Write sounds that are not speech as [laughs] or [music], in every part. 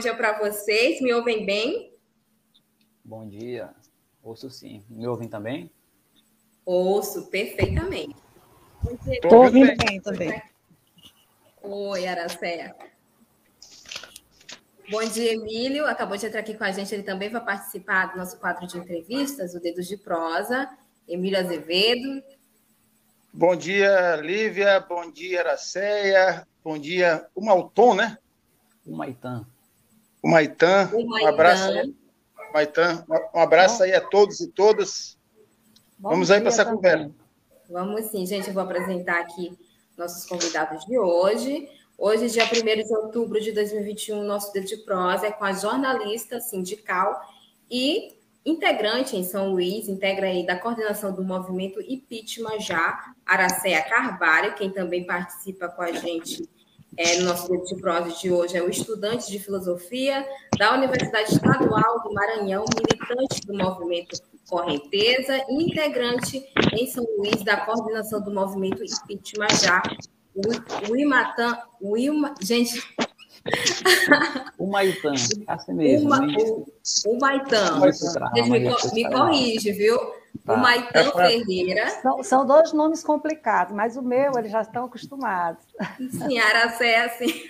Dia para vocês. Me ouvem bem? Bom dia. Ouço sim. Me ouvem também? Ouço perfeitamente. Estou ouvindo bem também. Oi, Aracé. Bom dia, Emílio. Acabou de entrar aqui com a gente. Ele também vai participar do nosso quadro de entrevistas, o Dedos de Prosa. Emílio Azevedo. Bom dia, Lívia. Bom dia, Aracéia. Bom dia, o Malton, né? O Maitã. Um abraço. Maitã, um abraço aí a todos e todas. Bom Vamos aí para essa conversa. Vamos sim, gente. Eu vou apresentar aqui nossos convidados de hoje. Hoje, dia 1 de outubro de 2021, nosso Dedo de Prosa é com a jornalista sindical e integrante em São Luís, integra aí da coordenação do movimento Impeachment Já, Aracéia Carvalho, quem também participa com a gente é, no nosso grupo de prosa de hoje é o estudante de filosofia da Universidade Estadual do Maranhão, militante do movimento Correnteza integrante em São Luís da coordenação do movimento Impeachment Já, o Imatan, o Ilma, gente, o Maitã, [laughs] assim mesmo. Uma, o, o Maitã. Gente, me, me corrige, viu? Tá. O Maitã Ferreira. São, são, dois nomes complicados, mas o meu eles já estão acostumados. Sim, Aracé, assim.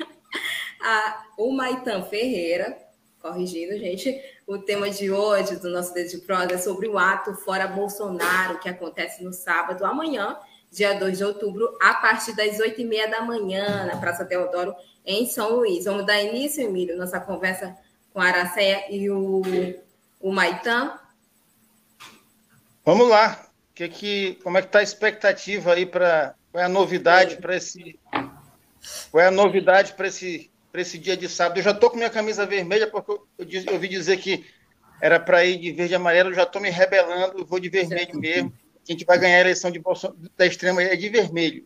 A, o Maitã Ferreira, corrigindo, gente, o tema de hoje do nosso Dedo de Prosa é sobre o ato Fora Bolsonaro, que acontece no sábado, amanhã, dia 2 de outubro, a partir das 8h30 da manhã, na Praça Teodoro, em São Luís. Vamos dar início, Emílio, nossa conversa com a Aracéia e o, o Maitã. Vamos lá. Que que, como é que está a expectativa aí para qual é a novidade para esse qual é a novidade para esse para esse dia de sábado? Eu já estou com minha camisa vermelha porque eu, eu, eu ouvi dizer que era para ir de verde e amarelo. Eu já estou me rebelando, vou de vermelho mesmo. A gente vai ganhar a eleição de Bolsonaro, da extrema é de vermelho.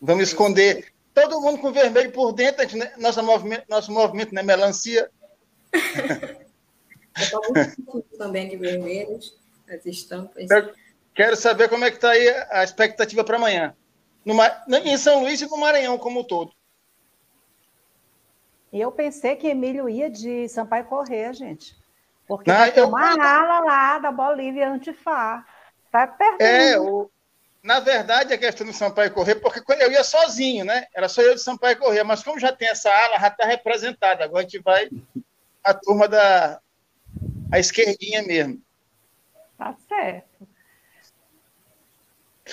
Vamos esconder todo mundo com vermelho por dentro, gente, né? nosso movimento, nosso movimento, né? Melancia. [laughs] [laughs] também de vermelhos, as estampas. Eu quero saber como é que está aí a expectativa para amanhã. No, em São Luís e no Maranhão como um todo. Eu pensei que Emílio ia de Sampaio Correr, gente. Porque Não, tem eu... uma ala lá da Bolívia Antifá. Tá perto. É, o, na verdade, a questão do Sampaio Correr, porque eu ia sozinho, né? Era só eu de Sampaio Correr, mas como já tem essa ala, já está representada. Agora a gente vai a turma da a esquerdinha mesmo. Tá certo.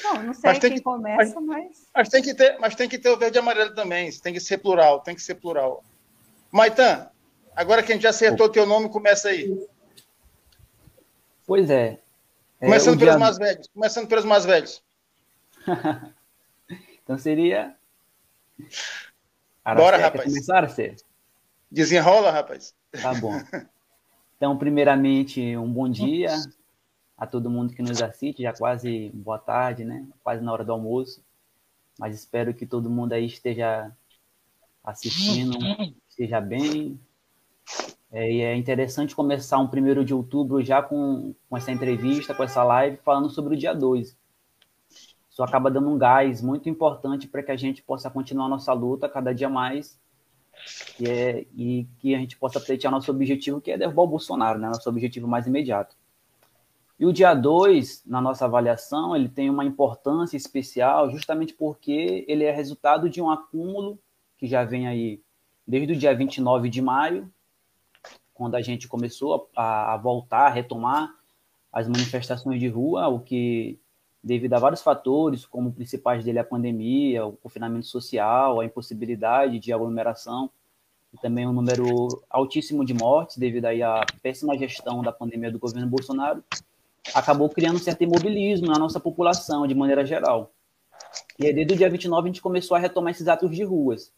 Não, não sei quem que, começa, mas, mas... Mas tem, que ter, mas tem que ter o verde e amarelo também. Tem que ser plural, tem que ser plural. Maitan, agora que a gente já acertou o teu nome, começa aí. Pois é. Começando é, pelos dia... mais velhos. Começando pelos mais velhos. [laughs] então seria. Bora, rapaz. Começar a ser. Desenrola, rapaz. Tá bom. [laughs] Então, primeiramente, um bom dia a todo mundo que nos assiste, já quase boa tarde, né? Quase na hora do almoço. Mas espero que todo mundo aí esteja assistindo, esteja bem. É, e é interessante começar um primeiro de outubro já com, com essa entrevista, com essa live, falando sobre o dia 2 isso acaba dando um gás muito importante para que a gente possa continuar nossa luta cada dia mais e, é, e que a gente possa pleitear nosso objetivo, que é derrubar o Bolsonaro, né? nosso objetivo mais imediato. E o dia 2, na nossa avaliação, ele tem uma importância especial justamente porque ele é resultado de um acúmulo que já vem aí desde o dia 29 de maio, quando a gente começou a, a voltar, a retomar as manifestações de rua, o que devido a vários fatores, como principais dele a pandemia, o confinamento social, a impossibilidade de aglomeração, e também um número altíssimo de mortes devido aí à péssima gestão da pandemia do governo Bolsonaro, acabou criando um certo imobilismo na nossa população de maneira geral. E aí, desde o dia 29, a gente começou a retomar esses atos de ruas.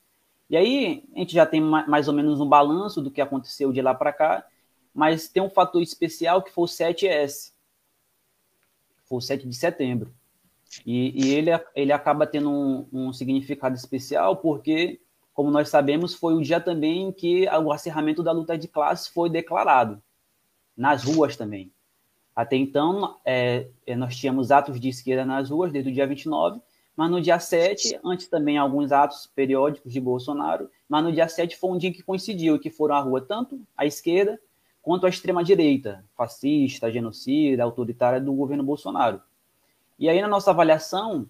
E aí, a gente já tem mais ou menos um balanço do que aconteceu de lá para cá, mas tem um fator especial que foi o 7S. Foi o 7 de setembro. E, e ele, ele acaba tendo um, um significado especial porque, como nós sabemos, foi o dia também em que o acerramento da luta de classes foi declarado, nas ruas também. Até então, é, é nós tínhamos atos de esquerda nas ruas desde o dia 29, mas no dia 7, antes também alguns atos periódicos de Bolsonaro, mas no dia 7 foi um dia que coincidiu, que foram à rua tanto a esquerda quanto a extrema-direita, fascista, genocida, autoritária do governo Bolsonaro. E aí, na nossa avaliação,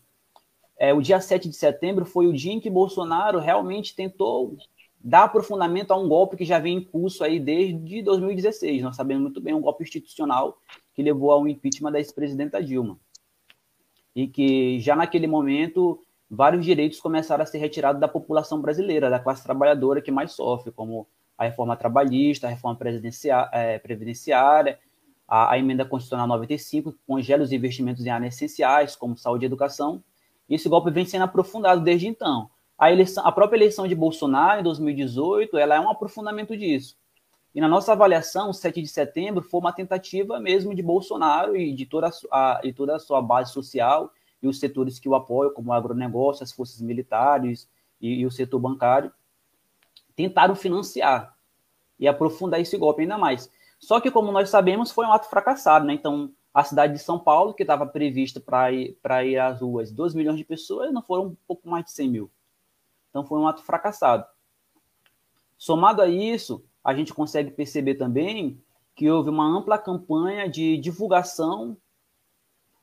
é, o dia 7 de setembro foi o dia em que Bolsonaro realmente tentou dar aprofundamento a um golpe que já vem em curso aí desde 2016. Nós sabemos muito bem, um golpe institucional que levou ao impeachment da ex-presidenta Dilma e que já naquele momento vários direitos começaram a ser retirados da população brasileira, da classe trabalhadora que mais sofre, como a reforma trabalhista, a reforma é, previdenciária, a, a, emenda constitucional 95, que congela os investimentos em áreas essenciais, como saúde e educação. E esse golpe vem sendo aprofundado desde então. A, eleição, a própria eleição de Bolsonaro, em 2018, ela é um aprofundamento disso. E na nossa avaliação, o 7 de setembro foi uma tentativa mesmo de Bolsonaro e de toda a, e toda a sua base social e os setores que o apoiam, como o agronegócio, as forças militares e, e o setor bancário, tentaram financiar e aprofundar esse golpe ainda mais. Só que, como nós sabemos, foi um ato fracassado, né? Então, a cidade de São Paulo, que estava prevista para ir, ir às ruas 2 milhões de pessoas, não foram um pouco mais de 100 mil. Então, foi um ato fracassado. Somado a isso, a gente consegue perceber também que houve uma ampla campanha de divulgação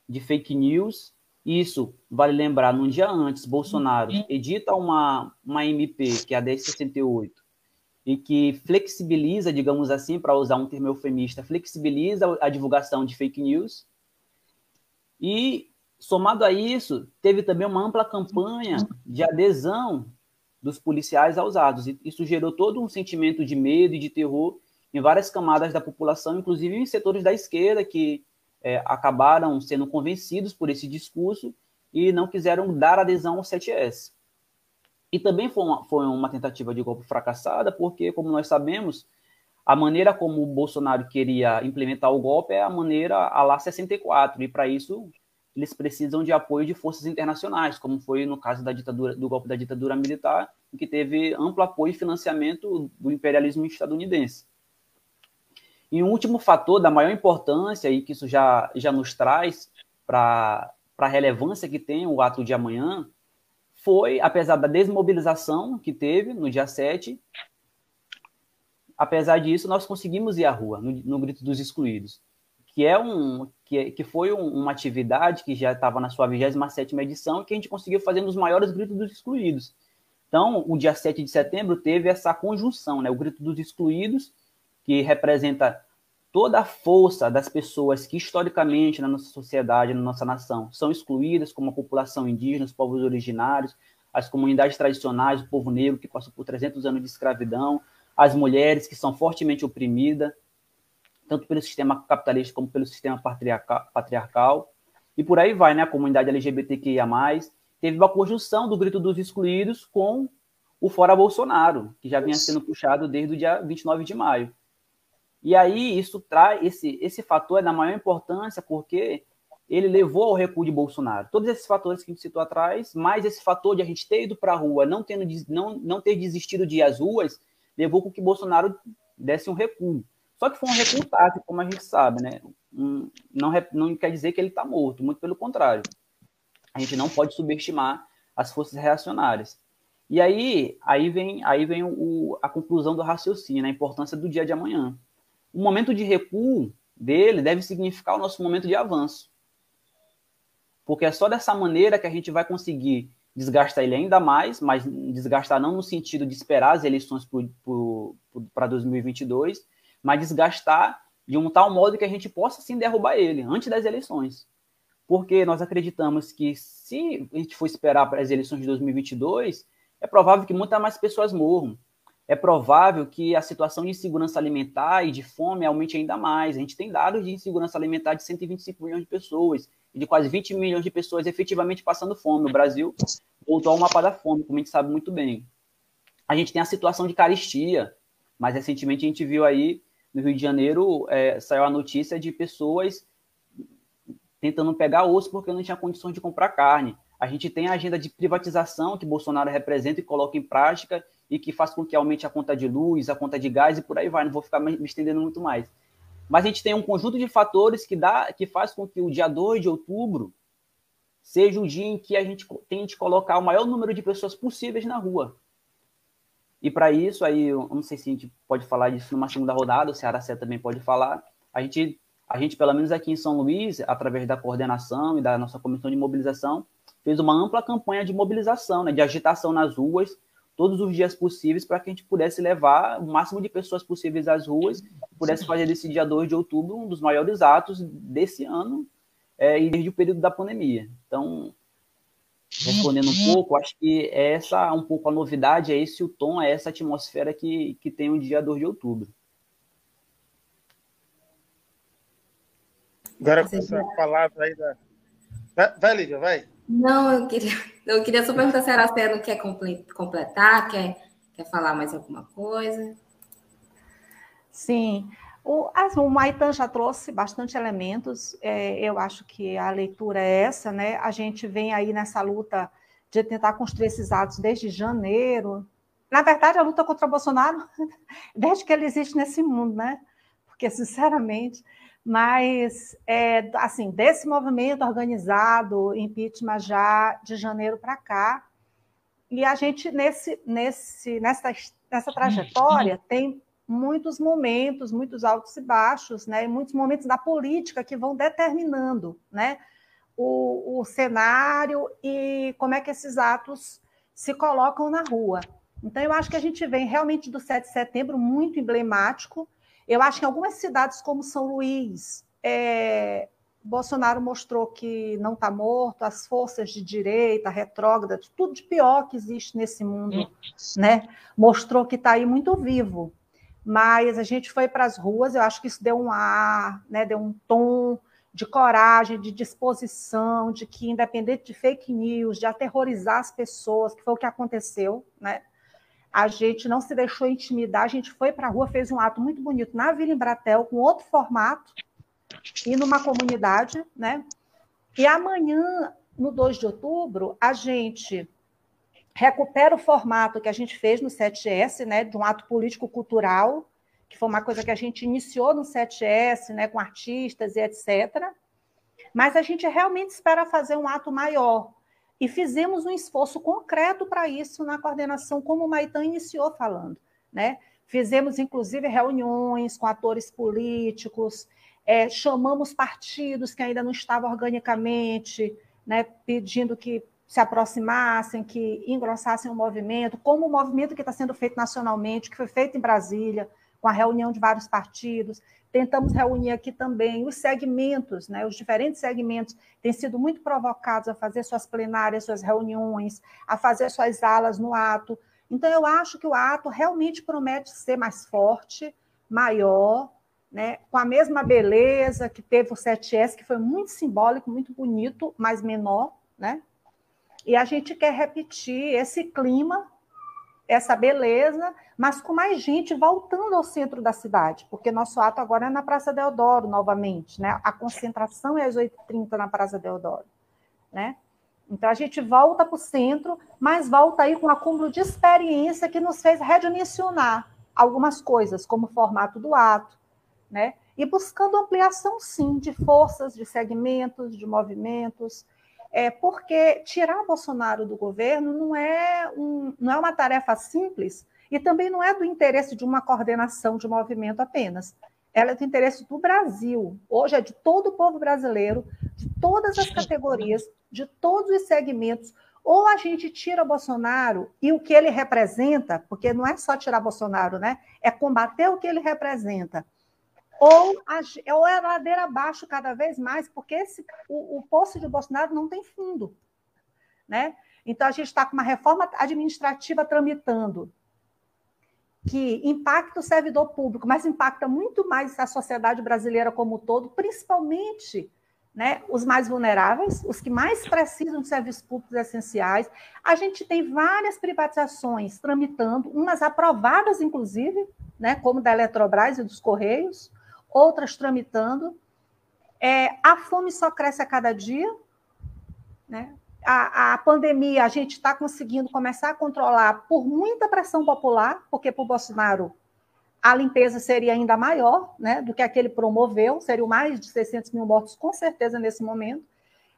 de fake news. Isso, vale lembrar, num dia antes, Bolsonaro edita uma, uma MP, que é a 1068, e que flexibiliza, digamos assim, para usar um termo eufemista, flexibiliza a divulgação de fake news. E, somado a isso, teve também uma ampla campanha de adesão dos policiais aos atos. Isso gerou todo um sentimento de medo e de terror em várias camadas da população, inclusive em setores da esquerda que é, acabaram sendo convencidos por esse discurso e não quiseram dar adesão ao 7S. E também foi uma, foi uma tentativa de golpe fracassada, porque, como nós sabemos, a maneira como o Bolsonaro queria implementar o golpe é a maneira a lá 64, e para isso eles precisam de apoio de forças internacionais, como foi no caso da ditadura, do golpe da ditadura militar, que teve amplo apoio e financiamento do imperialismo estadunidense. E um último fator da maior importância, e que isso já, já nos traz para a relevância que tem o ato de amanhã, foi, apesar da desmobilização que teve no dia 7, apesar disso, nós conseguimos ir à rua, no, no Grito dos Excluídos que é um que, que foi um, uma atividade que já estava na sua 27 edição que a gente conseguiu fazer nos maiores gritos dos excluídos. Então, o dia 7 de setembro teve essa conjunção, né? O grito dos excluídos, que representa toda a força das pessoas que historicamente na nossa sociedade, na nossa nação, são excluídas, como a população indígena, os povos originários, as comunidades tradicionais, o povo negro que passou por 300 anos de escravidão, as mulheres que são fortemente oprimidas, tanto pelo sistema capitalista como pelo sistema patriarcal, e por aí vai, né? A comunidade LGBTQIA+, teve uma conjunção do grito dos excluídos com o Fora Bolsonaro, que já vinha sendo puxado desde o dia 29 de maio. E aí isso traz, esse, esse fator é da maior importância porque ele levou ao recuo de Bolsonaro. Todos esses fatores que a gente citou atrás, mais esse fator de a gente ter ido para a rua, não, tendo, não, não ter desistido de ir às ruas, levou com que Bolsonaro desse um recuo. Só que foi um recuo como a gente sabe, né? Não, não quer dizer que ele está morto, muito pelo contrário. A gente não pode subestimar as forças reacionárias. E aí, aí vem, aí vem o, a conclusão do raciocínio, a importância do dia de amanhã. O momento de recuo dele deve significar o nosso momento de avanço. Porque é só dessa maneira que a gente vai conseguir desgastar ele ainda mais, mas desgastar não no sentido de esperar as eleições para 2022, mas desgastar de um tal modo que a gente possa sim derrubar ele antes das eleições. Porque nós acreditamos que se a gente for esperar para as eleições de 2022, é provável que muitas mais pessoas morram. É provável que a situação de insegurança alimentar e de fome aumente ainda mais. A gente tem dados de insegurança alimentar de 125 milhões de pessoas de quase 20 milhões de pessoas efetivamente passando fome. O Brasil voltou ao mapa da fome, como a gente sabe muito bem. A gente tem a situação de caristia, mas recentemente a gente viu aí no Rio de Janeiro é, saiu a notícia de pessoas tentando pegar osso porque não tinha condições de comprar carne. A gente tem a agenda de privatização que Bolsonaro representa e coloca em prática e que faz com que aumente a conta de luz, a conta de gás e por aí vai. Não vou ficar me estendendo muito mais. Mas a gente tem um conjunto de fatores que dá, que faz com que o dia 2 de outubro seja o dia em que a gente tente colocar o maior número de pessoas possíveis na rua. E para isso, aí, eu não sei se a gente pode falar disso numa segunda rodada, o Ceará Sé também pode falar. A gente, a gente, pelo menos aqui em São Luís, através da coordenação e da nossa comissão de mobilização, fez uma ampla campanha de mobilização, né, de agitação nas ruas, todos os dias possíveis, para que a gente pudesse levar o máximo de pessoas possíveis às ruas, pudesse fazer desse dia 2 de outubro um dos maiores atos desse ano é, e desde o período da pandemia. Então, respondendo um pouco, acho que essa um pouco a novidade, é esse o tom, é essa atmosfera que, que tem o dia 2 de outubro. Agora com essa palavra aí da. Vai, vai Lívia, vai. Não, eu queria, eu queria só perguntar se a Araceli quer completar, quer, quer falar mais alguma coisa. Sim. O, o Maitan já trouxe bastante elementos, é, eu acho que a leitura é essa, né? A gente vem aí nessa luta de tentar construir esses atos desde janeiro. Na verdade, a luta contra o Bolsonaro, [laughs] desde que ele existe nesse mundo, né? Porque, sinceramente, mas, é, assim, desse movimento organizado, impeachment já de janeiro para cá, e a gente, nesse, nesse, nessa, nessa trajetória, tem muitos momentos, muitos altos e baixos, né, muitos momentos da política que vão determinando né, o, o cenário e como é que esses atos se colocam na rua. Então, eu acho que a gente vem realmente do 7 de setembro muito emblemático, eu acho que em algumas cidades como São Luís, é, Bolsonaro mostrou que não está morto, as forças de direita, retrógradas, tudo de pior que existe nesse mundo, né? Mostrou que está aí muito vivo. Mas a gente foi para as ruas, eu acho que isso deu um ar, né? Deu um tom de coragem, de disposição, de que independente de fake news, de aterrorizar as pessoas, que foi o que aconteceu, né? a gente não se deixou intimidar, a gente foi para a rua, fez um ato muito bonito na Vila Embratel, com outro formato, e numa comunidade, né? E amanhã, no 2 de outubro, a gente recupera o formato que a gente fez no 7S, né, de um ato político-cultural, que foi uma coisa que a gente iniciou no 7S, né, com artistas e etc. Mas a gente realmente espera fazer um ato maior, e fizemos um esforço concreto para isso na coordenação, como o Maitan iniciou falando. Né? Fizemos, inclusive, reuniões com atores políticos, é, chamamos partidos que ainda não estavam organicamente, né, pedindo que se aproximassem, que engrossassem o movimento, como o movimento que está sendo feito nacionalmente, que foi feito em Brasília, com a reunião de vários partidos. Tentamos reunir aqui também os segmentos, né, os diferentes segmentos têm sido muito provocados a fazer suas plenárias, suas reuniões, a fazer suas alas no ato. Então, eu acho que o ato realmente promete ser mais forte, maior, né, com a mesma beleza que teve o 7S, que foi muito simbólico, muito bonito, mas menor, né? E a gente quer repetir esse clima essa beleza, mas com mais gente voltando ao centro da cidade, porque nosso ato agora é na Praça Deodoro, novamente, né? A concentração é às 8h30 na Praça Deodoro, né? Então a gente volta para o centro, mas volta aí com um acúmulo de experiência que nos fez redimensionar algumas coisas, como o formato do ato, né? E buscando ampliação, sim, de forças, de segmentos, de movimentos, é, porque tirar Bolsonaro do governo não é, um, não é uma tarefa simples e também não é do interesse de uma coordenação de movimento apenas. Ela é do interesse do Brasil. Hoje é de todo o povo brasileiro, de todas as categorias, de todos os segmentos. Ou a gente tira Bolsonaro e o que ele representa, porque não é só tirar Bolsonaro, né? É combater o que ele representa ou, a, ou é ladeira abaixo cada vez mais, porque esse, o, o poço de Bolsonaro não tem fundo. Né? Então, a gente está com uma reforma administrativa tramitando, que impacta o servidor público, mas impacta muito mais a sociedade brasileira como um todo, principalmente né, os mais vulneráveis, os que mais precisam de serviços públicos essenciais. A gente tem várias privatizações tramitando, umas aprovadas, inclusive, né, como da Eletrobras e dos Correios, outras tramitando. É, a fome só cresce a cada dia. Né? A, a pandemia a gente está conseguindo começar a controlar por muita pressão popular, porque para o Bolsonaro a limpeza seria ainda maior né, do que a que ele promoveu, seriam mais de 600 mil mortos, com certeza, nesse momento,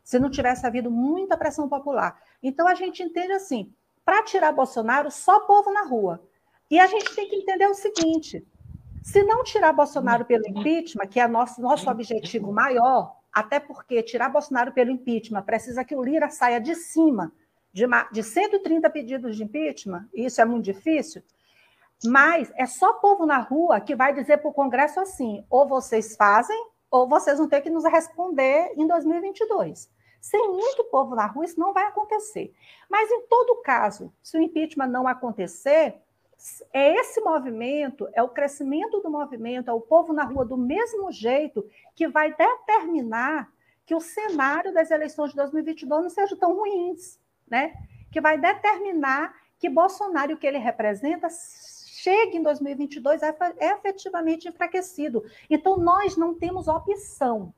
se não tivesse havido muita pressão popular. Então, a gente entende assim: para tirar Bolsonaro, só povo na rua. E a gente tem que entender o seguinte: se não tirar Bolsonaro pelo impeachment, que é nosso, nosso objetivo maior, até porque tirar Bolsonaro pelo impeachment precisa que o Lira saia de cima de, de 130 pedidos de impeachment, e isso é muito difícil. Mas é só povo na rua que vai dizer para o Congresso assim: ou vocês fazem, ou vocês vão ter que nos responder em 2022. Sem muito povo na rua, isso não vai acontecer. Mas, em todo caso, se o impeachment não acontecer, é esse movimento, é o crescimento do movimento, é o povo na rua do mesmo jeito que vai determinar que o cenário das eleições de 2022 não seja tão ruins, né? Que vai determinar que Bolsonaro, o que ele representa, chegue em 2022 é efetivamente enfraquecido. Então, nós não temos opção.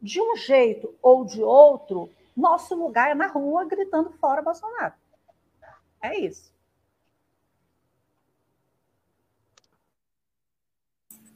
De um jeito ou de outro, nosso lugar é na rua gritando fora Bolsonaro. É isso.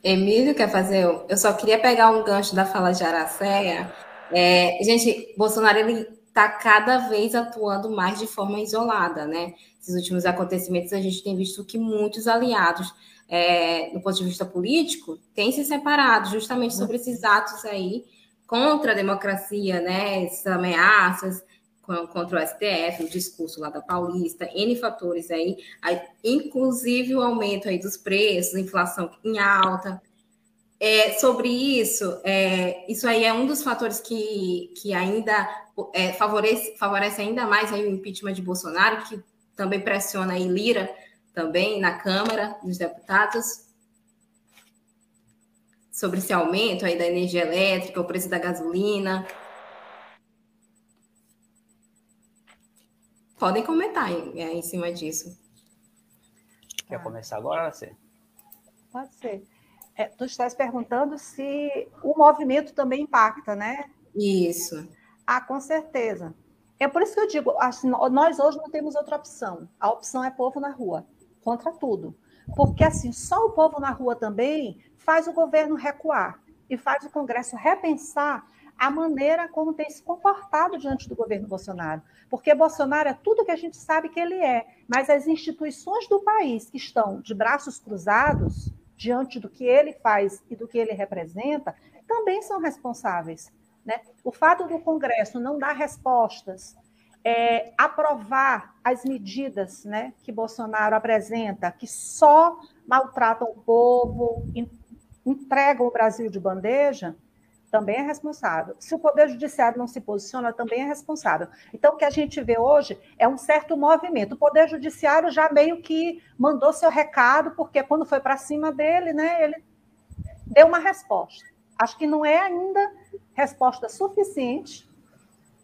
Emílio quer fazer. Eu só queria pegar um gancho da fala de Aracéia. É, gente, Bolsonaro ele está cada vez atuando mais de forma isolada, né? Esses últimos acontecimentos a gente tem visto que muitos aliados, é, do ponto de vista político, têm se separado justamente sobre esses atos aí contra a democracia, né? Essas ameaças contra o STF, o discurso lá da Paulista, N fatores aí, aí inclusive o aumento aí dos preços, inflação em alta, é, sobre isso, é, isso aí é um dos fatores que, que ainda é, favorece, favorece ainda mais aí o impeachment de Bolsonaro, que também pressiona aí Lira também na Câmara dos Deputados sobre esse aumento aí da energia elétrica, o preço da gasolina. Podem comentar em, é, em cima disso. Quer começar agora, você? Pode ser. É, tu estás perguntando se o movimento também impacta, né? Isso. Ah, com certeza. É por isso que eu digo, assim, nós hoje não temos outra opção. A opção é povo na rua, contra tudo. Porque assim, só o povo na rua também faz o governo recuar e faz o Congresso repensar a maneira como tem se comportado diante do governo Bolsonaro. Porque Bolsonaro é tudo que a gente sabe que ele é, mas as instituições do país que estão de braços cruzados, diante do que ele faz e do que ele representa, também são responsáveis. Né? O fato do Congresso não dar respostas, é, aprovar as medidas né, que Bolsonaro apresenta, que só maltratam o povo, entregam o Brasil de bandeja, também é responsável. Se o Poder Judiciário não se posiciona, também é responsável. Então, o que a gente vê hoje é um certo movimento. O Poder Judiciário já meio que mandou seu recado, porque quando foi para cima dele, né, ele deu uma resposta. Acho que não é ainda resposta suficiente,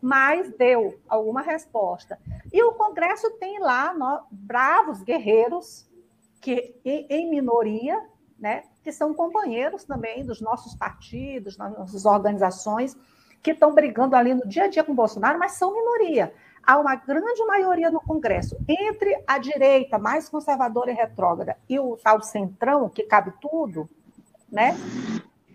mas deu alguma resposta. E o Congresso tem lá no, bravos guerreiros, que em minoria, né, que são companheiros também dos nossos partidos, das nossas organizações, que estão brigando ali no dia a dia com Bolsonaro, mas são minoria. Há uma grande maioria no Congresso, entre a direita mais conservadora e retrógrada e o tal centrão, que cabe tudo, né?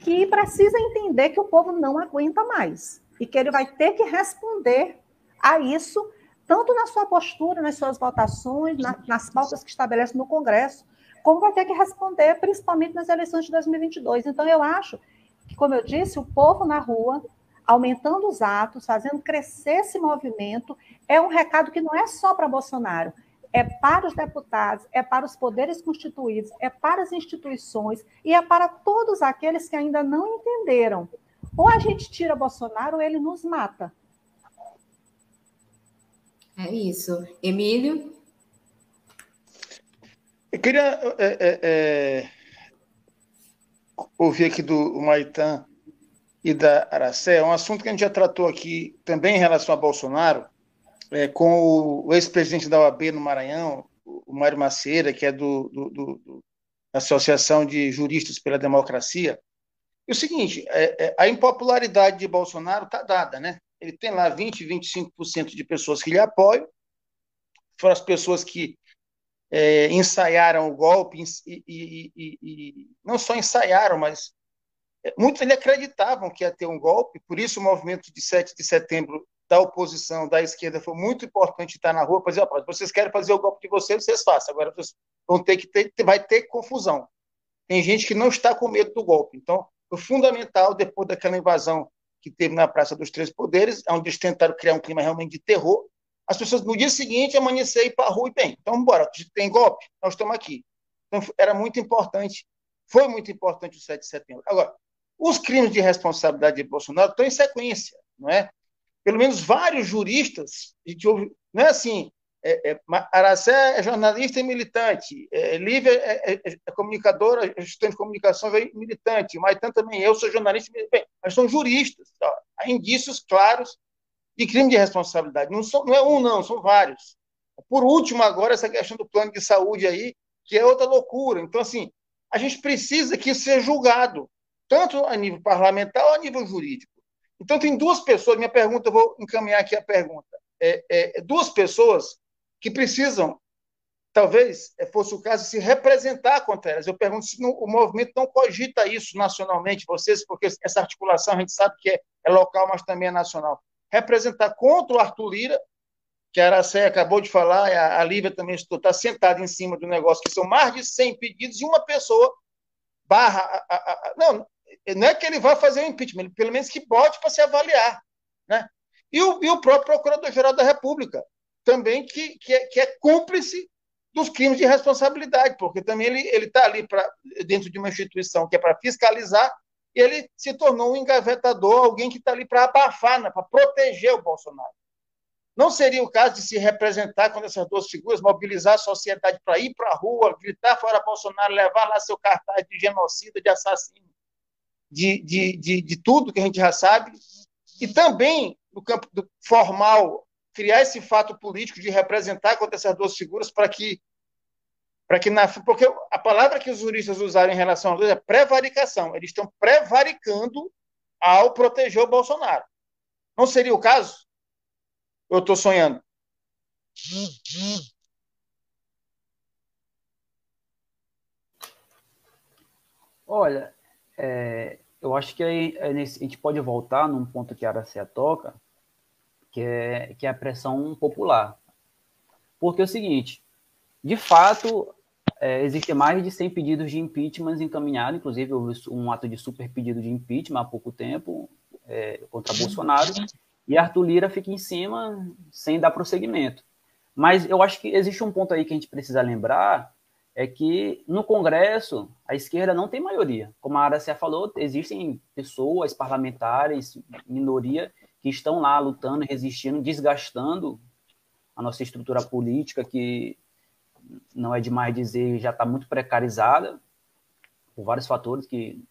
que precisa entender que o povo não aguenta mais e que ele vai ter que responder a isso, tanto na sua postura, nas suas votações, na, nas pautas que estabelece no Congresso, como vai ter que responder, principalmente nas eleições de 2022. Então, eu acho que, como eu disse, o povo na rua, aumentando os atos, fazendo crescer esse movimento, é um recado que não é só para Bolsonaro, é para os deputados, é para os poderes constituídos, é para as instituições e é para todos aqueles que ainda não entenderam. Ou a gente tira Bolsonaro ou ele nos mata. É isso. Emílio? Eu queria é, é, é, ouvir aqui do Maitã e da Aracé, um assunto que a gente já tratou aqui também em relação a Bolsonaro, é, com o ex-presidente da OAB no Maranhão, o Mário Maceira, que é do, do, do, Associação de Juristas pela Democracia. E o seguinte, é, é, a impopularidade de Bolsonaro está dada, né? Ele tem lá 20, 25% de pessoas que lhe apoiam, foram as pessoas que é, ensaiaram o golpe e, e, e, e, não só ensaiaram, mas é, muitos ele acreditavam que ia ter um golpe, por isso o movimento de 7 de setembro da oposição, da esquerda, foi muito importante estar na rua para dizer, vocês querem fazer o golpe de vocês, vocês façam, agora vocês vão ter que ter, vai ter confusão. Tem gente que não está com medo do golpe, então foi fundamental, depois daquela invasão que teve na Praça dos Três Poderes, onde eles tentaram criar um clima realmente de terror, as pessoas no dia seguinte amanhecer e para a rua e bem, então bora, tem golpe, nós estamos aqui. Então era muito importante, foi muito importante o 7 de setembro. Agora, os crimes de responsabilidade de Bolsonaro estão em sequência, não é? Pelo menos vários juristas, a gente ouve, não é assim, é, é, Aracé é jornalista e militante, é, Lívia é, é, é comunicadora, estudante de comunicação e militante, Maitan também, eu sou jornalista, bem, mas são juristas, há indícios claros de crime de responsabilidade. Não, são, não é um, não, são vários. Por último, agora, essa questão do plano de saúde aí, que é outra loucura. Então, assim, a gente precisa que isso seja julgado, tanto a nível parlamentar ou a nível jurídico. Então, tem duas pessoas, minha pergunta, eu vou encaminhar aqui a pergunta. É, é, duas pessoas que precisam, talvez fosse o caso, se representar contra elas. Eu pergunto se o movimento não cogita isso nacionalmente, vocês, porque essa articulação a gente sabe que é, é local, mas também é nacional representar contra o Arthur Lira, que a Aracé acabou de falar, a, a Lívia também está sentada em cima do negócio, que são mais de 100 pedidos, e uma pessoa barra. A, a, não, não é que ele vai fazer o impeachment, pelo menos que bote para se avaliar. Né? E, o, e o próprio Procurador-Geral da República, também, que, que, é, que é cúmplice dos crimes de responsabilidade, porque também ele está ali pra, dentro de uma instituição que é para fiscalizar ele se tornou um engavetador, alguém que está ali para abafar, né, para proteger o Bolsonaro. Não seria o caso de se representar com essas duas figuras, mobilizar a sociedade para ir para a rua, gritar fora Bolsonaro, levar lá seu cartaz de genocida, de assassino, de, de, de, de tudo que a gente já sabe, e também, no campo formal, criar esse fato político de representar contra essas duas figuras para que para que na, porque a palavra que os juristas usaram em relação a Lula é prevaricação. Eles estão prevaricando ao proteger o Bolsonaro. Não seria o caso? Eu estou sonhando. Olha, é, eu acho que aí, é a gente pode voltar num ponto que a Aracea toca, que é, que é a pressão popular. Porque é o seguinte, de fato, é, existem mais de 100 pedidos de impeachment encaminhados, inclusive houve um ato de super pedido de impeachment há pouco tempo é, contra Bolsonaro, e Arthur Lira fica em cima sem dar prosseguimento. Mas eu acho que existe um ponto aí que a gente precisa lembrar, é que no Congresso a esquerda não tem maioria. Como a Aracia falou, existem pessoas, parlamentares, minoria, que estão lá lutando, resistindo, desgastando a nossa estrutura política, que não é demais dizer, já está muito precarizada, por vários fatores que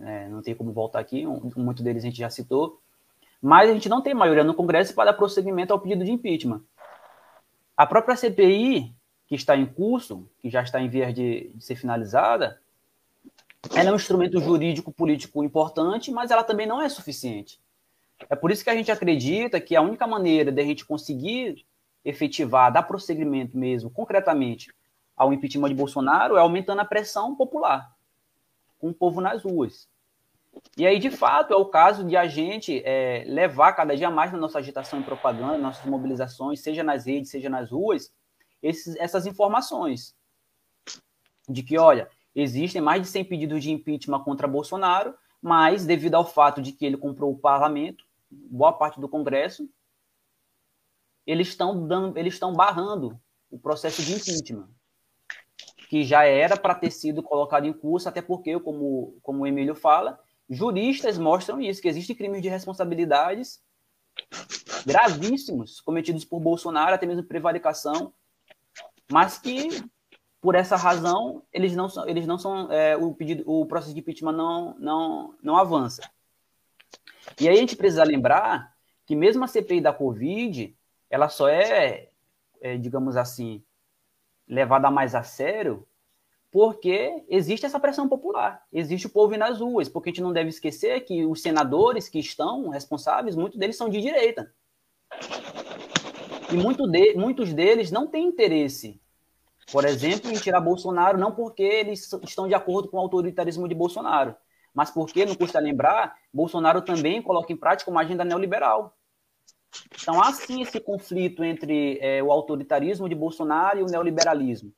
é, não tem como voltar aqui, um, muito deles a gente já citou, mas a gente não tem maioria no Congresso para dar prosseguimento ao pedido de impeachment. A própria CPI, que está em curso, que já está em vias de, de ser finalizada, ela é um instrumento jurídico político importante, mas ela também não é suficiente. É por isso que a gente acredita que a única maneira de a gente conseguir efetivar, dar prosseguimento mesmo, concretamente, ao impeachment de Bolsonaro é aumentando a pressão popular, com o povo nas ruas. E aí, de fato, é o caso de a gente é, levar cada dia mais na nossa agitação e propaganda, nossas mobilizações, seja nas redes, seja nas ruas, esses, essas informações. De que, olha, existem mais de 100 pedidos de impeachment contra Bolsonaro, mas devido ao fato de que ele comprou o parlamento, boa parte do Congresso, eles estão dando, eles estão barrando o processo de impeachment, que já era para ter sido colocado em curso, até porque, como, como o Emílio fala, juristas mostram isso, que existem crimes de responsabilidades gravíssimos cometidos por Bolsonaro, até mesmo prevaricação, mas que por essa razão eles não são, eles não são é, o pedido, o processo de impeachment não não não avança. E aí a gente precisa lembrar que mesmo a CPI da Covid, ela só é, é digamos assim, levada mais a sério porque existe essa pressão popular, existe o povo nas ruas, porque a gente não deve esquecer que os senadores que estão responsáveis, muitos deles são de direita. E muito de, muitos deles não têm interesse, por exemplo, em tirar Bolsonaro, não porque eles estão de acordo com o autoritarismo de Bolsonaro, mas porque, não custa lembrar, Bolsonaro também coloca em prática uma agenda neoliberal. Então, há sim esse conflito entre é, o autoritarismo de Bolsonaro e o neoliberalismo.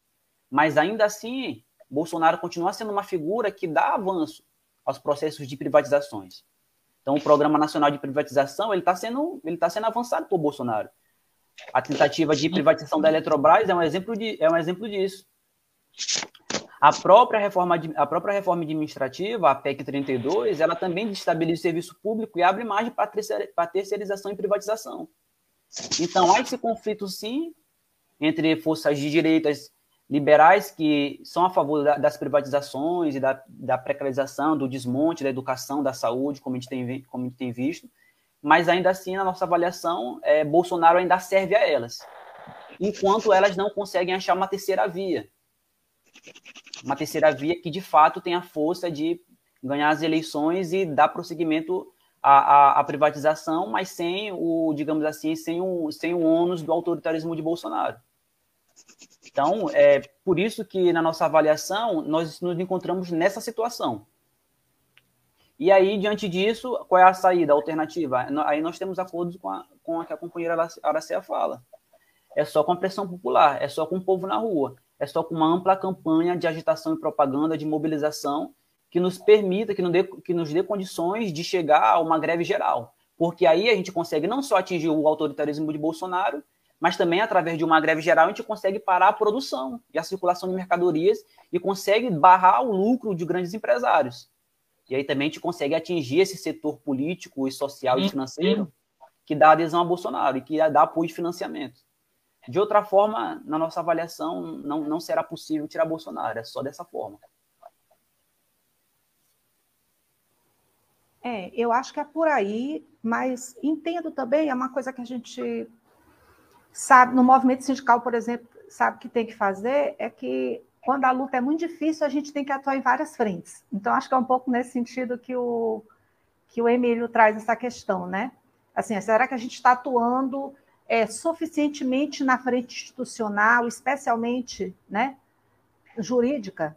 Mas, ainda assim, Bolsonaro continua sendo uma figura que dá avanço aos processos de privatizações. Então, o Programa Nacional de Privatização ele está sendo, ele tá sendo avançado por Bolsonaro. A tentativa de privatização da Eletrobras é um exemplo, de, é um exemplo disso. A própria, reforma, a própria reforma administrativa, a PEC 32, ela também destabiliza o serviço público e abre margem para terceirização e privatização. Então, há esse conflito, sim, entre forças de direitas liberais que são a favor das privatizações e da, da precarização, do desmonte da educação, da saúde, como a gente tem, como a gente tem visto, mas ainda assim, na nossa avaliação, é, Bolsonaro ainda serve a elas, enquanto elas não conseguem achar uma terceira via. Uma terceira via que, de fato, tem a força de ganhar as eleições e dar prosseguimento à, à, à privatização, mas sem o, digamos assim, sem o, sem o ônus do autoritarismo de Bolsonaro. Então, é por isso que, na nossa avaliação, nós nos encontramos nessa situação. E aí, diante disso, qual é a saída, a alternativa? Aí nós temos acordos com a, com a que a companheira Aracea fala. É só com a pressão popular, é só com o povo na rua, é só com uma ampla campanha de agitação e propaganda, de mobilização, que nos permita, que nos dê, que nos dê condições de chegar a uma greve geral. Porque aí a gente consegue não só atingir o autoritarismo de Bolsonaro, mas também através de uma greve geral a gente consegue parar a produção e a circulação de mercadorias e consegue barrar o lucro de grandes empresários. E aí também a gente consegue atingir esse setor político e social e financeiro que dá adesão a Bolsonaro e que dá apoio de financiamento. De outra forma, na nossa avaliação, não, não será possível tirar Bolsonaro, é só dessa forma. É, eu acho que é por aí, mas entendo também, é uma coisa que a gente sabe, no movimento sindical, por exemplo, sabe que tem que fazer, é que quando a luta é muito difícil, a gente tem que atuar em várias frentes. Então, acho que é um pouco nesse sentido que o, que o Emílio traz essa questão, né? Assim, será que a gente está atuando é, suficientemente na frente institucional, especialmente né, jurídica?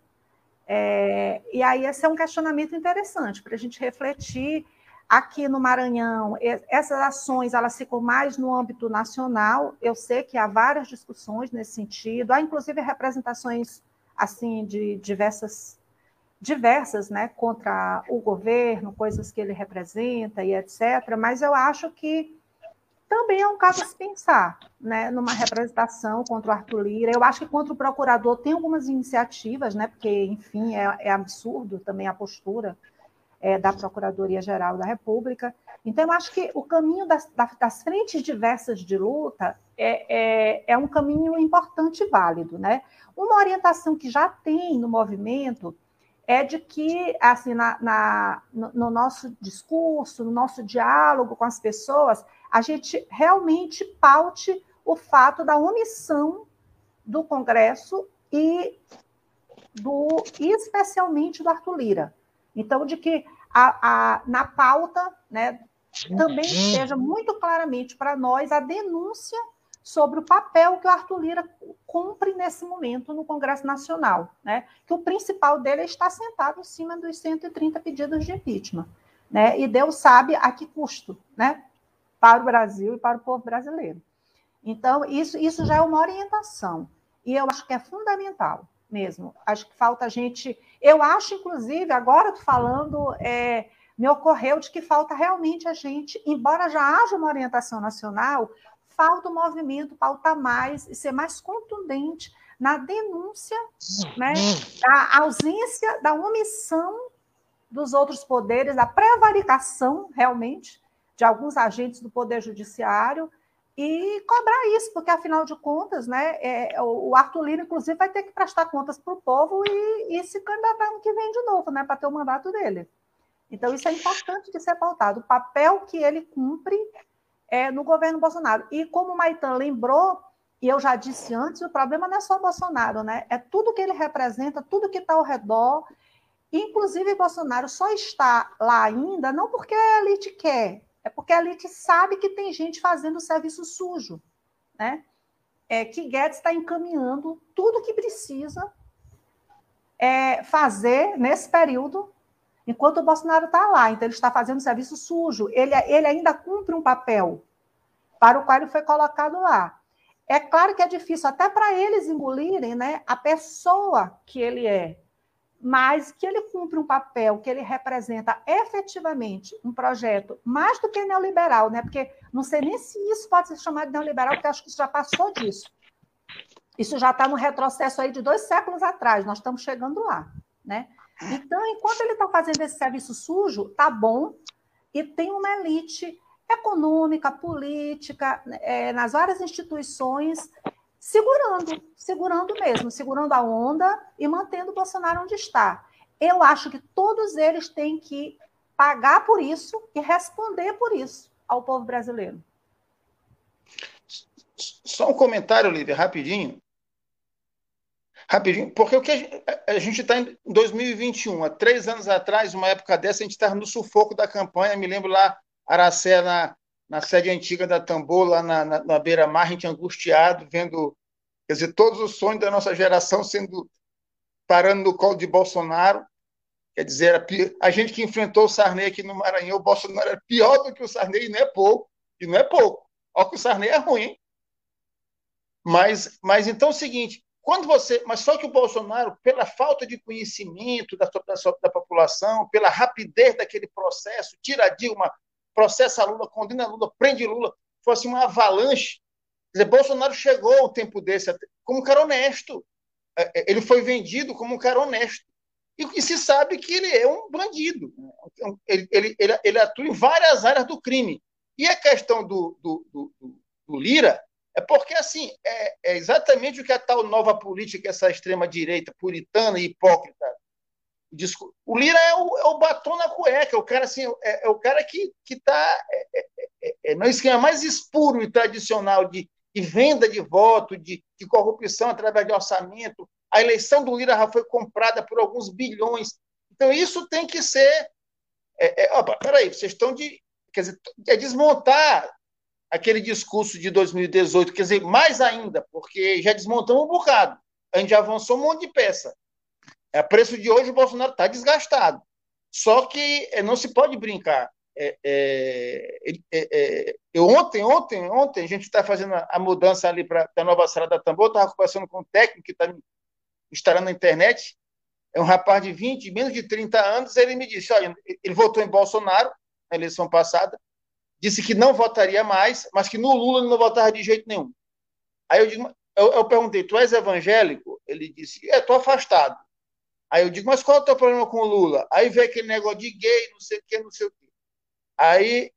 É, e aí, esse é um questionamento interessante para a gente refletir. Aqui no Maranhão, essas ações elas ficam mais no âmbito nacional. Eu sei que há várias discussões nesse sentido, há inclusive representações assim de diversas diversas, né, contra o governo, coisas que ele representa e etc. Mas eu acho que também é um caso a se pensar, né, numa representação contra o Arthur Lira. Eu acho que contra o procurador tem algumas iniciativas, né, porque, enfim, é, é absurdo também a postura é, da Procuradoria-Geral da República. Então, eu acho que o caminho das, das frentes diversas de luta é, é, é, um caminho importante e válido. Né? Uma orientação que já tem no movimento é de que, assim, na, na, no nosso discurso, no nosso diálogo com as pessoas, a gente realmente paute o fato da omissão do Congresso e do especialmente do Arthur Lira. Então, de que a, a, na pauta né, também esteja muito claramente para nós a denúncia sobre o papel que o Arthur Lira cumpre nesse momento no Congresso Nacional, né? que o principal dele é estar sentado em cima dos 130 pedidos de impeachment. Né? E Deus sabe a que custo né? para o Brasil e para o povo brasileiro. Então, isso, isso já é uma orientação. E eu acho que é fundamental mesmo. Acho que falta a gente. Eu acho, inclusive, agora estou falando, é, me ocorreu de que falta realmente a gente, embora já haja uma orientação nacional, falta o movimento pautar mais e ser mais contundente na denúncia né, da ausência, da omissão dos outros poderes, da prevaricação, realmente, de alguns agentes do Poder Judiciário e cobrar isso, porque afinal de contas, né, é, o Arthur Lira, inclusive, vai ter que prestar contas para o povo e, e se candidatar no que vem de novo, né, para ter o mandato dele. Então, isso é importante de ser pautado, o papel que ele cumpre é, no governo Bolsonaro. E como o Maitan lembrou, e eu já disse antes, o problema não é só o Bolsonaro, né? É tudo que ele representa, tudo que está ao redor. Inclusive, Bolsonaro só está lá ainda não porque a elite quer, é porque a elite sabe que tem gente fazendo serviço sujo, né? É, que Guedes está encaminhando tudo que precisa é, fazer nesse período, enquanto o Bolsonaro está lá. Então, ele está fazendo serviço sujo. Ele, ele ainda cumpre um papel para o qual ele foi colocado lá. É claro que é difícil até para eles engolirem né, a pessoa que ele é, mas que ele cumpre um papel, que ele representa efetivamente um projeto mais do que neoliberal, né? Porque não sei nem se isso pode ser chamado de neoliberal, porque acho que isso já passou disso. Isso já está no retrocesso aí de dois séculos atrás, nós estamos chegando lá, né? Então, enquanto ele está fazendo esse serviço sujo, tá bom, e tem uma elite econômica, política, é, nas várias instituições segurando, segurando mesmo, segurando a onda e mantendo o Bolsonaro onde está. Eu acho que todos eles têm que pagar por isso e responder por isso ao povo brasileiro. Só um comentário, Lívia, rapidinho. Rapidinho, porque o que a gente está em 2021, há três anos atrás, uma época dessa, a gente estava no sufoco da campanha. Me lembro lá, Aracé, na, na sede antiga da Tambor, lá na, na, na beira-mar, a gente angustiado, vendo, quer dizer, todos os sonhos da nossa geração sendo parando no colo de Bolsonaro. Quer dizer, a, gente que enfrentou o Sarney aqui no Maranhão, o Bolsonaro era pior do que o Sarney, e não é pouco, e não é pouco. Olha que o Sarney é ruim? Mas, mas então é o seguinte, quando você, mas só que o Bolsonaro, pela falta de conhecimento da, da, da população, pela rapidez daquele processo, tira Dilma, processa Lula, condena Lula, prende Lula, foi assim uma avalanche. Quer dizer, Bolsonaro chegou ao tempo desse como um cara honesto. É, é, ele foi vendido como um cara honesto. E, e se sabe que ele é um bandido. Né? Ele, ele, ele, ele, atua em várias áreas do crime. E a questão do, do, do, do Lira é porque, assim, é, é, exatamente o que a tal nova política, essa extrema-direita puritana e hipócrita o Lira é o, é o, batom na cueca, o cara assim, é, é o cara que está é, é, é, é, no esquema mais espuro e tradicional de, de venda de voto, de, de, corrupção através de orçamento. A eleição do Lira já foi comprada por alguns bilhões. Então, isso tem que ser. É, é, opa, peraí, vocês estão de. Quer dizer, é desmontar aquele discurso de 2018, quer dizer, mais ainda, porque já desmontamos um bocado. A gente avançou um monte de peça. A é, preço de hoje, o Bolsonaro está desgastado. Só que é, não se pode brincar. É, é, é, é ontem, ontem, ontem, a gente está fazendo a, mudança ali para a nova sala da Tambor, estava conversando com um técnico que está me instalando na internet, é um rapaz de 20, menos de 30 anos, ele me disse, olha, ele votou em Bolsonaro na eleição passada, disse que não votaria mais, mas que no Lula ele não votava de jeito nenhum. Aí eu, digo, eu, eu perguntei, tu és evangélico? Ele disse, é, estou afastado. Aí eu digo, mas qual é o teu problema com o Lula? Aí vem aquele negócio de gay, não sei o que, não sei o que. Aí,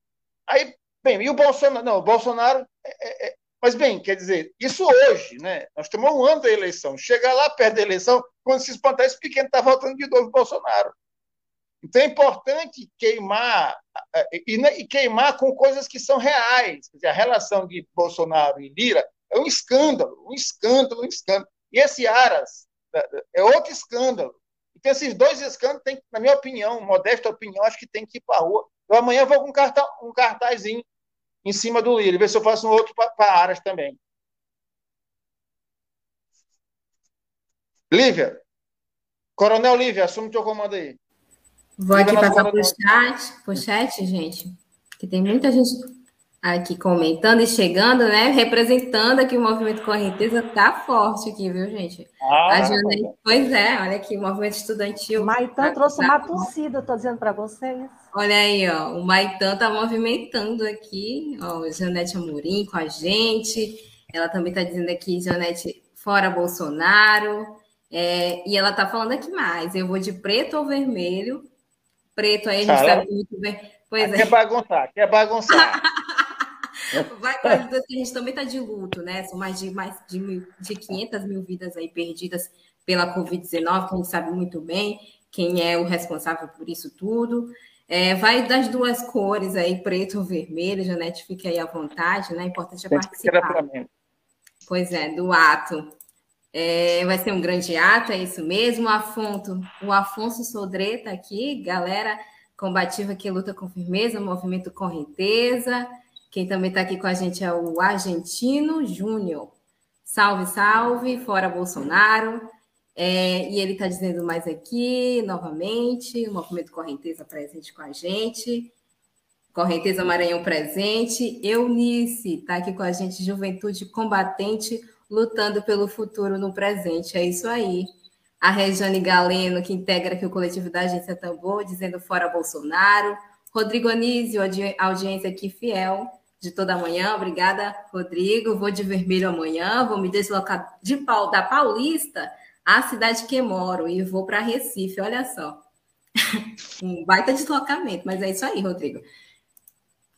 aí bem, e o Bolsonaro? Não, o Bolsonaro. É, é, é, mas, bem, quer dizer, isso hoje, né? Nós temos um ano da eleição. Chegar lá perto da eleição, quando se espantar, esse pequeno está votando de novo Bolsonaro. Então é importante queimar e, né, e, queimar com coisas que são reais. Quer dizer, a relação de Bolsonaro e Lira é um escândalo, um escândalo, um escândalo. E esse Aras é outro escândalo. Então, esses dois escândalos, tem, na minha opinião, modesta opinião, acho que tem que ir para a rua. Eu amanhã vou com um, cartaz, um cartazinho em cima do Lira, ver se eu faço um outro para Aras também. Lívia, Coronel Lívia, assume teu comando aí. Vou aqui passar para o chat, pro chat, gente, que tem muita gente aqui comentando e chegando, né? Representando aqui o movimento Correnteza, tá forte aqui, viu, gente? Ah, a Janete, pois é, olha aqui, o movimento estudantil. Maitan tá, trouxe tá, uma torcida, tô dizendo para vocês. Olha aí, ó, o Maitan tá movimentando aqui, ó, Janete Amorim com a gente. Ela também tá dizendo aqui, Janete, fora Bolsonaro. É, e ela tá falando aqui mais, eu vou de preto ou vermelho. Preto aí, a gente sabe muito bem. Pois é. Quer bagunçar, quer bagunçar. [laughs] Vai para as que a gente também está de luto, né? São mais de, mais de, mil, de 500 mil vidas aí perdidas pela Covid-19, que a gente sabe muito bem quem é o responsável por isso tudo. É, vai das duas cores aí, preto ou vermelho, Janete, fique aí à vontade, né? Importante é participar. Pois é, do ato. É, vai ser um grande ato, é isso mesmo. Afonso, o Afonso Sodreta aqui, galera combativa que luta com firmeza, movimento Correnteza. Quem também está aqui com a gente é o Argentino Júnior. Salve, salve, fora Bolsonaro. É, e ele está dizendo mais aqui, novamente, o movimento Correnteza presente com a gente. Correnteza Maranhão presente. Eunice está aqui com a gente, Juventude Combatente, lutando pelo futuro no presente. É isso aí a Regiane Galeno, que integra aqui o coletivo da Agência Tambor, dizendo fora Bolsonaro. Rodrigo Anísio, audiência aqui fiel de toda manhã. Obrigada, Rodrigo. Vou de vermelho amanhã, vou me deslocar de, da Paulista à cidade que moro e vou para Recife, olha só. [laughs] um baita deslocamento, mas é isso aí, Rodrigo.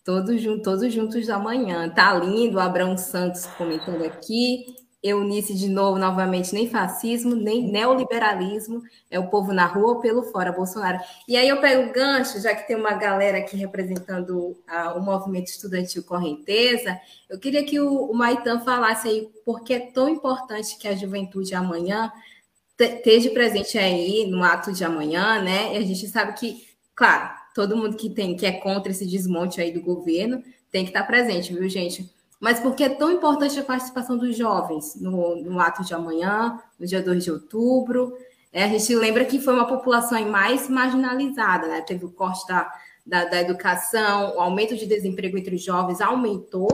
Todos, todos juntos amanhã. Tá lindo, Abraão Santos comentando aqui. Eunice de novo, novamente, nem fascismo, nem neoliberalismo, é o povo na rua ou pelo fora, Bolsonaro. E aí eu pego o gancho, já que tem uma galera aqui representando uh, o movimento estudantil Correnteza, eu queria que o, o Maitan falasse aí por que é tão importante que a juventude amanhã esteja presente aí no ato de amanhã, né? E a gente sabe que, claro, todo mundo que tem que é contra esse desmonte aí do governo tem que estar presente, viu, gente? Mas por que é tão importante a participação dos jovens no, no ato de amanhã, no dia 2 de outubro? É, a gente lembra que foi uma população mais marginalizada, né? Teve o corte da, da, da, educação, o aumento de desemprego entre os jovens aumentou,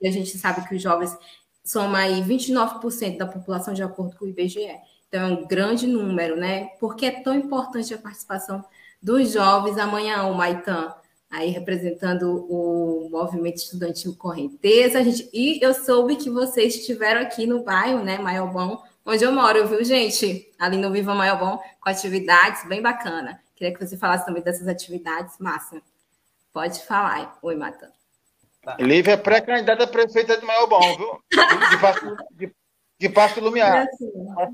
e a gente sabe que os jovens são aí 29% da população, de acordo com o IBGE. Então, é um grande número, né? Por que é tão importante a participação dos jovens amanhã, o Maitan? aí representando o movimento estudantil Correnteza. Gente, e eu soube que vocês estiveram aqui no bairro, né, Maiobão, onde eu moro, viu, gente? Ali no Viva Maiobão, com atividades bem bacana. Queria que você falasse também dessas atividades, massa. Pode falar. Oi, Mata. Tá. Lívia é pré-candidata a prefeita de Maiobão, viu? De de, de Pasto Lumiar.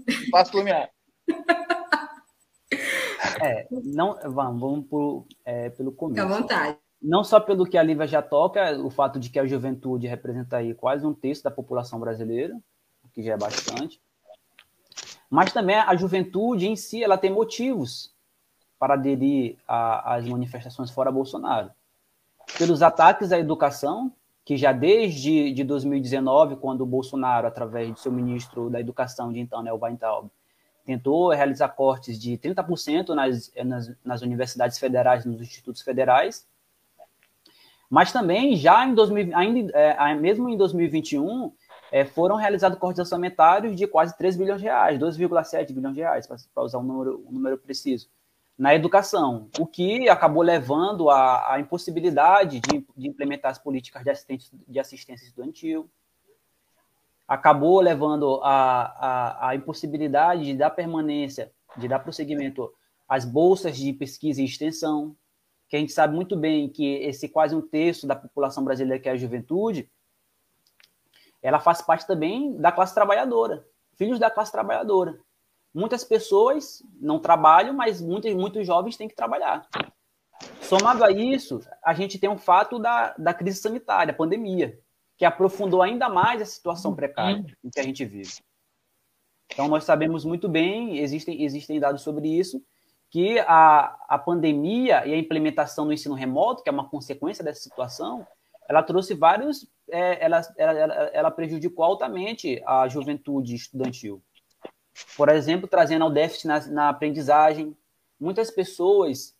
De Pasto Lumiar. [laughs] É, não, vamos, vamos por, é, pelo começo. Fique à vontade. Não só pelo que a Lívia já toca, o fato de que a juventude representa aí quase um terço da população brasileira, que já é bastante, mas também a juventude em si, ela tem motivos para aderir às manifestações fora Bolsonaro. Pelos ataques à educação, que já desde de 2019, quando o Bolsonaro, através do seu ministro da Educação de então, né, o Weintraub, tentou realizar cortes de 30% nas, nas, nas universidades federais, nos institutos federais, mas também já em 2000, ainda, é, mesmo em 2021, é, foram realizados cortes orçamentários de quase 3 bilhões de reais, 2,7 bilhões de reais, para usar um número, um número preciso, na educação, o que acabou levando à, impossibilidade de, de, implementar as políticas de de assistência estudantil, acabou levando a, a, a impossibilidade de dar permanência, de dar prosseguimento às bolsas de pesquisa e extensão, que a gente sabe muito bem que esse quase um terço da população brasileira, que é a juventude, ela faz parte também da classe trabalhadora, filhos da classe trabalhadora. Muitas pessoas não trabalham, mas muitos, muitos jovens têm que trabalhar. Somado a isso, a gente tem um fato da, da crise sanitária, pandemia, que aprofundou ainda mais a situação precária em que a gente vive. Então, nós sabemos muito bem, existem, existem dados sobre isso, que a, a pandemia e a implementação do ensino remoto, que é uma consequência dessa situação, ela trouxe vários. É, ela, ela, ela prejudicou altamente a juventude estudantil. Por exemplo, trazendo ao déficit na, na aprendizagem. Muitas pessoas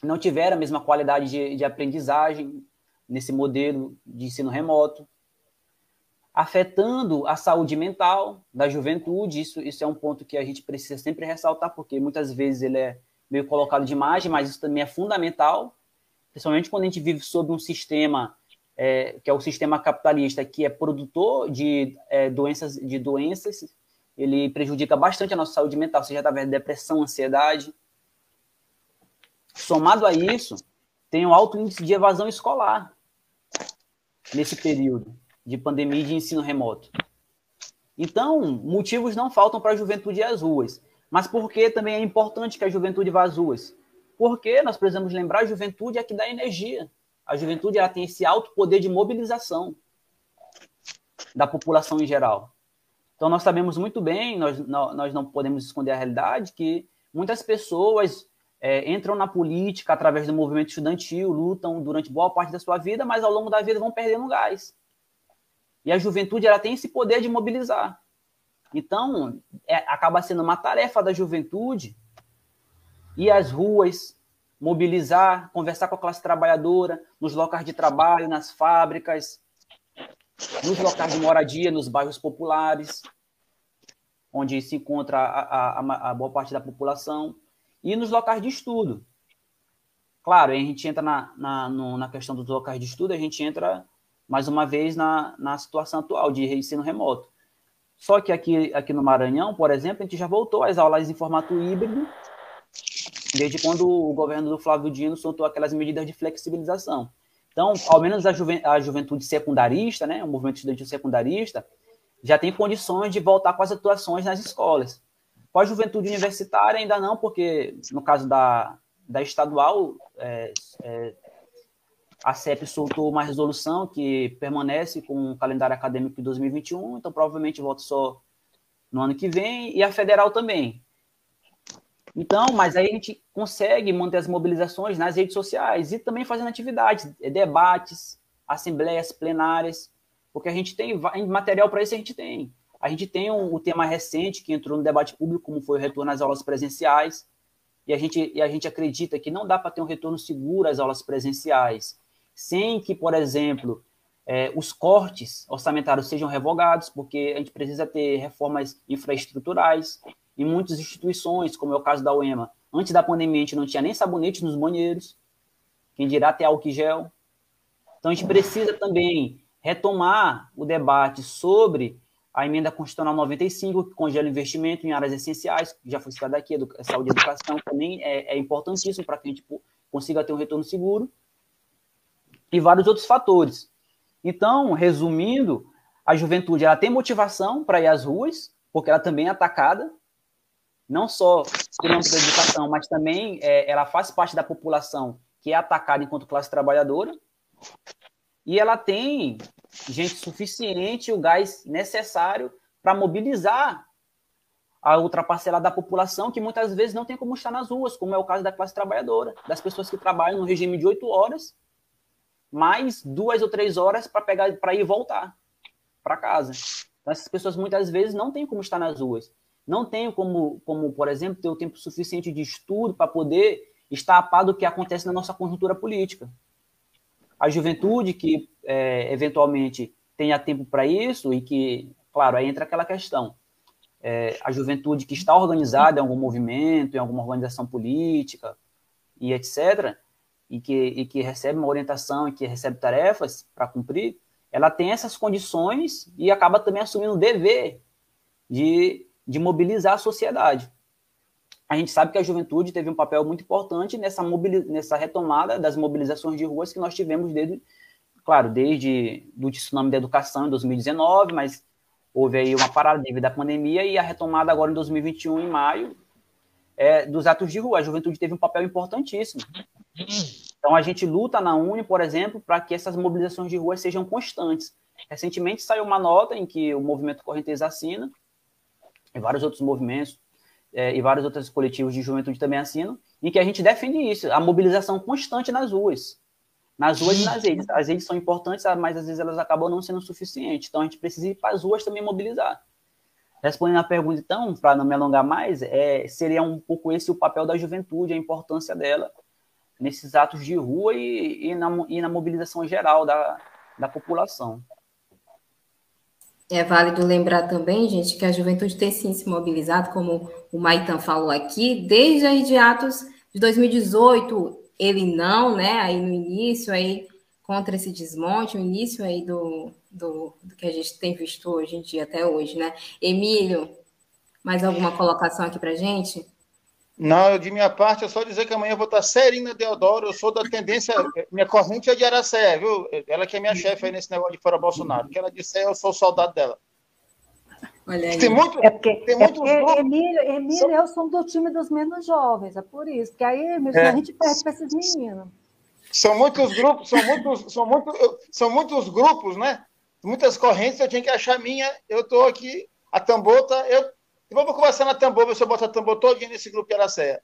não tiveram a mesma qualidade de, de aprendizagem, nesse modelo de ensino remoto, afetando a saúde mental da juventude. Isso, isso é um ponto que a gente precisa sempre ressaltar, porque muitas vezes ele é meio colocado de imagem, mas isso também é fundamental, principalmente quando a gente vive sob um sistema é, que é o sistema capitalista, que é produtor de é, doenças, de doenças, ele prejudica bastante a nossa saúde mental, seja através de depressão, ansiedade. Somado a isso, tem um alto índice de evasão escolar nesse período de pandemia de ensino remoto. Então, motivos não faltam para a juventude ir às ruas. Mas por que também é importante que a juventude vá às ruas? Porque nós precisamos lembrar, a juventude é que dá energia. A juventude ela tem esse alto poder de mobilização da população em geral. Então, nós sabemos muito bem, nós, nós não podemos esconder a realidade, que muitas pessoas é, entram na política através do movimento estudantil, lutam durante boa parte da sua vida, mas ao longo da vida vão perdendo gás. E a juventude ela tem esse poder de mobilizar. Então, é, acaba sendo uma tarefa da juventude ir às ruas, mobilizar, conversar com a classe trabalhadora, nos locais de trabalho, nas fábricas, nos locais de moradia, nos bairros populares, onde se encontra a, a, a boa parte da população, e nos locais de estudo. Claro, a gente entra na, na, no, na questão dos locais de estudo, a gente entra mais uma vez na, na situação atual de ensino remoto. Só que aqui, aqui no Maranhão, por exemplo, a gente já voltou às aulas em formato híbrido, desde quando o governo do Flávio Dino soltou aquelas medidas de flexibilização. Então, ao menos a, a juventude secundarista, né, o movimento estudantil secundarista, já tem condições de voltar com as atuações nas escolas. Com a juventude universitária, ainda não, porque no caso da, da estadual, é, é, a CEP soltou uma resolução que permanece com o calendário acadêmico de 2021, então provavelmente volta só no ano que vem, e a federal também. Então, mas aí a gente consegue manter as mobilizações nas redes sociais e também fazendo atividades, eh, debates, assembleias plenárias, porque a gente tem material para isso, a gente tem. A gente tem um, o tema recente que entrou no debate público, como foi o retorno às aulas presenciais, e a gente, e a gente acredita que não dá para ter um retorno seguro às aulas presenciais, sem que, por exemplo, é, os cortes orçamentários sejam revogados, porque a gente precisa ter reformas infraestruturais, em muitas instituições, como é o caso da UEMA. Antes da pandemia, a gente não tinha nem sabonete nos banheiros, quem dirá ter álcool gel. Então, a gente precisa também retomar o debate sobre a emenda constitucional 95, que congela investimento em áreas essenciais, que já foi citada aqui, saúde e educação, também é, é importantíssimo para que a gente consiga ter um retorno seguro, e vários outros fatores. Então, resumindo, a juventude ela tem motivação para ir às ruas, porque ela também é atacada, não só pelo âmbito da educação, mas também é, ela faz parte da população que é atacada enquanto classe trabalhadora, e ela tem gente suficiente, o gás necessário para mobilizar a outra parcela da população que muitas vezes não tem como estar nas ruas, como é o caso da classe trabalhadora, das pessoas que trabalham no regime de oito horas, mais duas ou três horas para pegar para ir voltar para casa. Então, essas pessoas muitas vezes não têm como estar nas ruas não tenho como, como, por exemplo, ter o tempo suficiente de estudo para poder estar a par do que acontece na nossa conjuntura política. A juventude que é, eventualmente tenha tempo para isso e que, claro, aí entra aquela questão. É, a juventude que está organizada em algum movimento, em alguma organização política e etc., e que, e que recebe uma orientação e que recebe tarefas para cumprir, ela tem essas condições e acaba também assumindo o dever de de mobilizar a sociedade. A gente sabe que a juventude teve um papel muito importante nessa, nessa retomada das mobilizações de ruas que nós tivemos desde, claro, desde do tsunami da educação em 2019, mas houve aí uma parada devido à pandemia e a retomada agora em 2021, em maio, é, dos atos de rua. A juventude teve um papel importantíssimo. Então, a gente luta na Uni, por exemplo, para que essas mobilizações de rua sejam constantes. Recentemente saiu uma nota em que o movimento Correnteza assina, e vários outros movimentos é, e vários outros coletivos de juventude também assinam, em que a gente defende isso, a mobilização constante nas ruas. Nas ruas e nas redes. As redes são importantes, mas às vezes elas acabam não sendo suficientes. Então a gente precisa ir para as ruas também mobilizar. Respondendo à pergunta, então, para não me alongar mais, é, seria um pouco esse o papel da juventude, a importância dela nesses atos de rua e, e, na, e na mobilização geral da, da população. É válido lembrar também, gente, que a juventude tem sim se mobilizado, como o Maitan falou aqui, desde aí de atos de 2018, ele não, né, aí no início, aí contra esse desmonte, o início aí do, do, do que a gente tem visto hoje em dia, até hoje, né? Emílio, mais alguma colocação aqui para gente? Não, de minha parte, é só dizer que amanhã eu vou estar serina Deodoro, eu sou da tendência, minha corrente é de Aracé, viu? Ela que é minha chefe aí nesse negócio de fora Bolsonaro. que ela disser, eu sou soldado dela. Olha aí. Tem muito, É porque, tem é muitos porque grupos. Emílio, Emílio e eu somos do time dos menos jovens, é por isso. Porque aí, Emílio, É. a gente perde para esses meninos. São muitos grupos, são muitos, são muitos, são muitos grupos, né? Muitas correntes, eu tinha que achar a minha. Eu estou aqui, a tambor tá. Eu, vamos conversar na tambor, eu boto a tambor todinha nesse grupo de.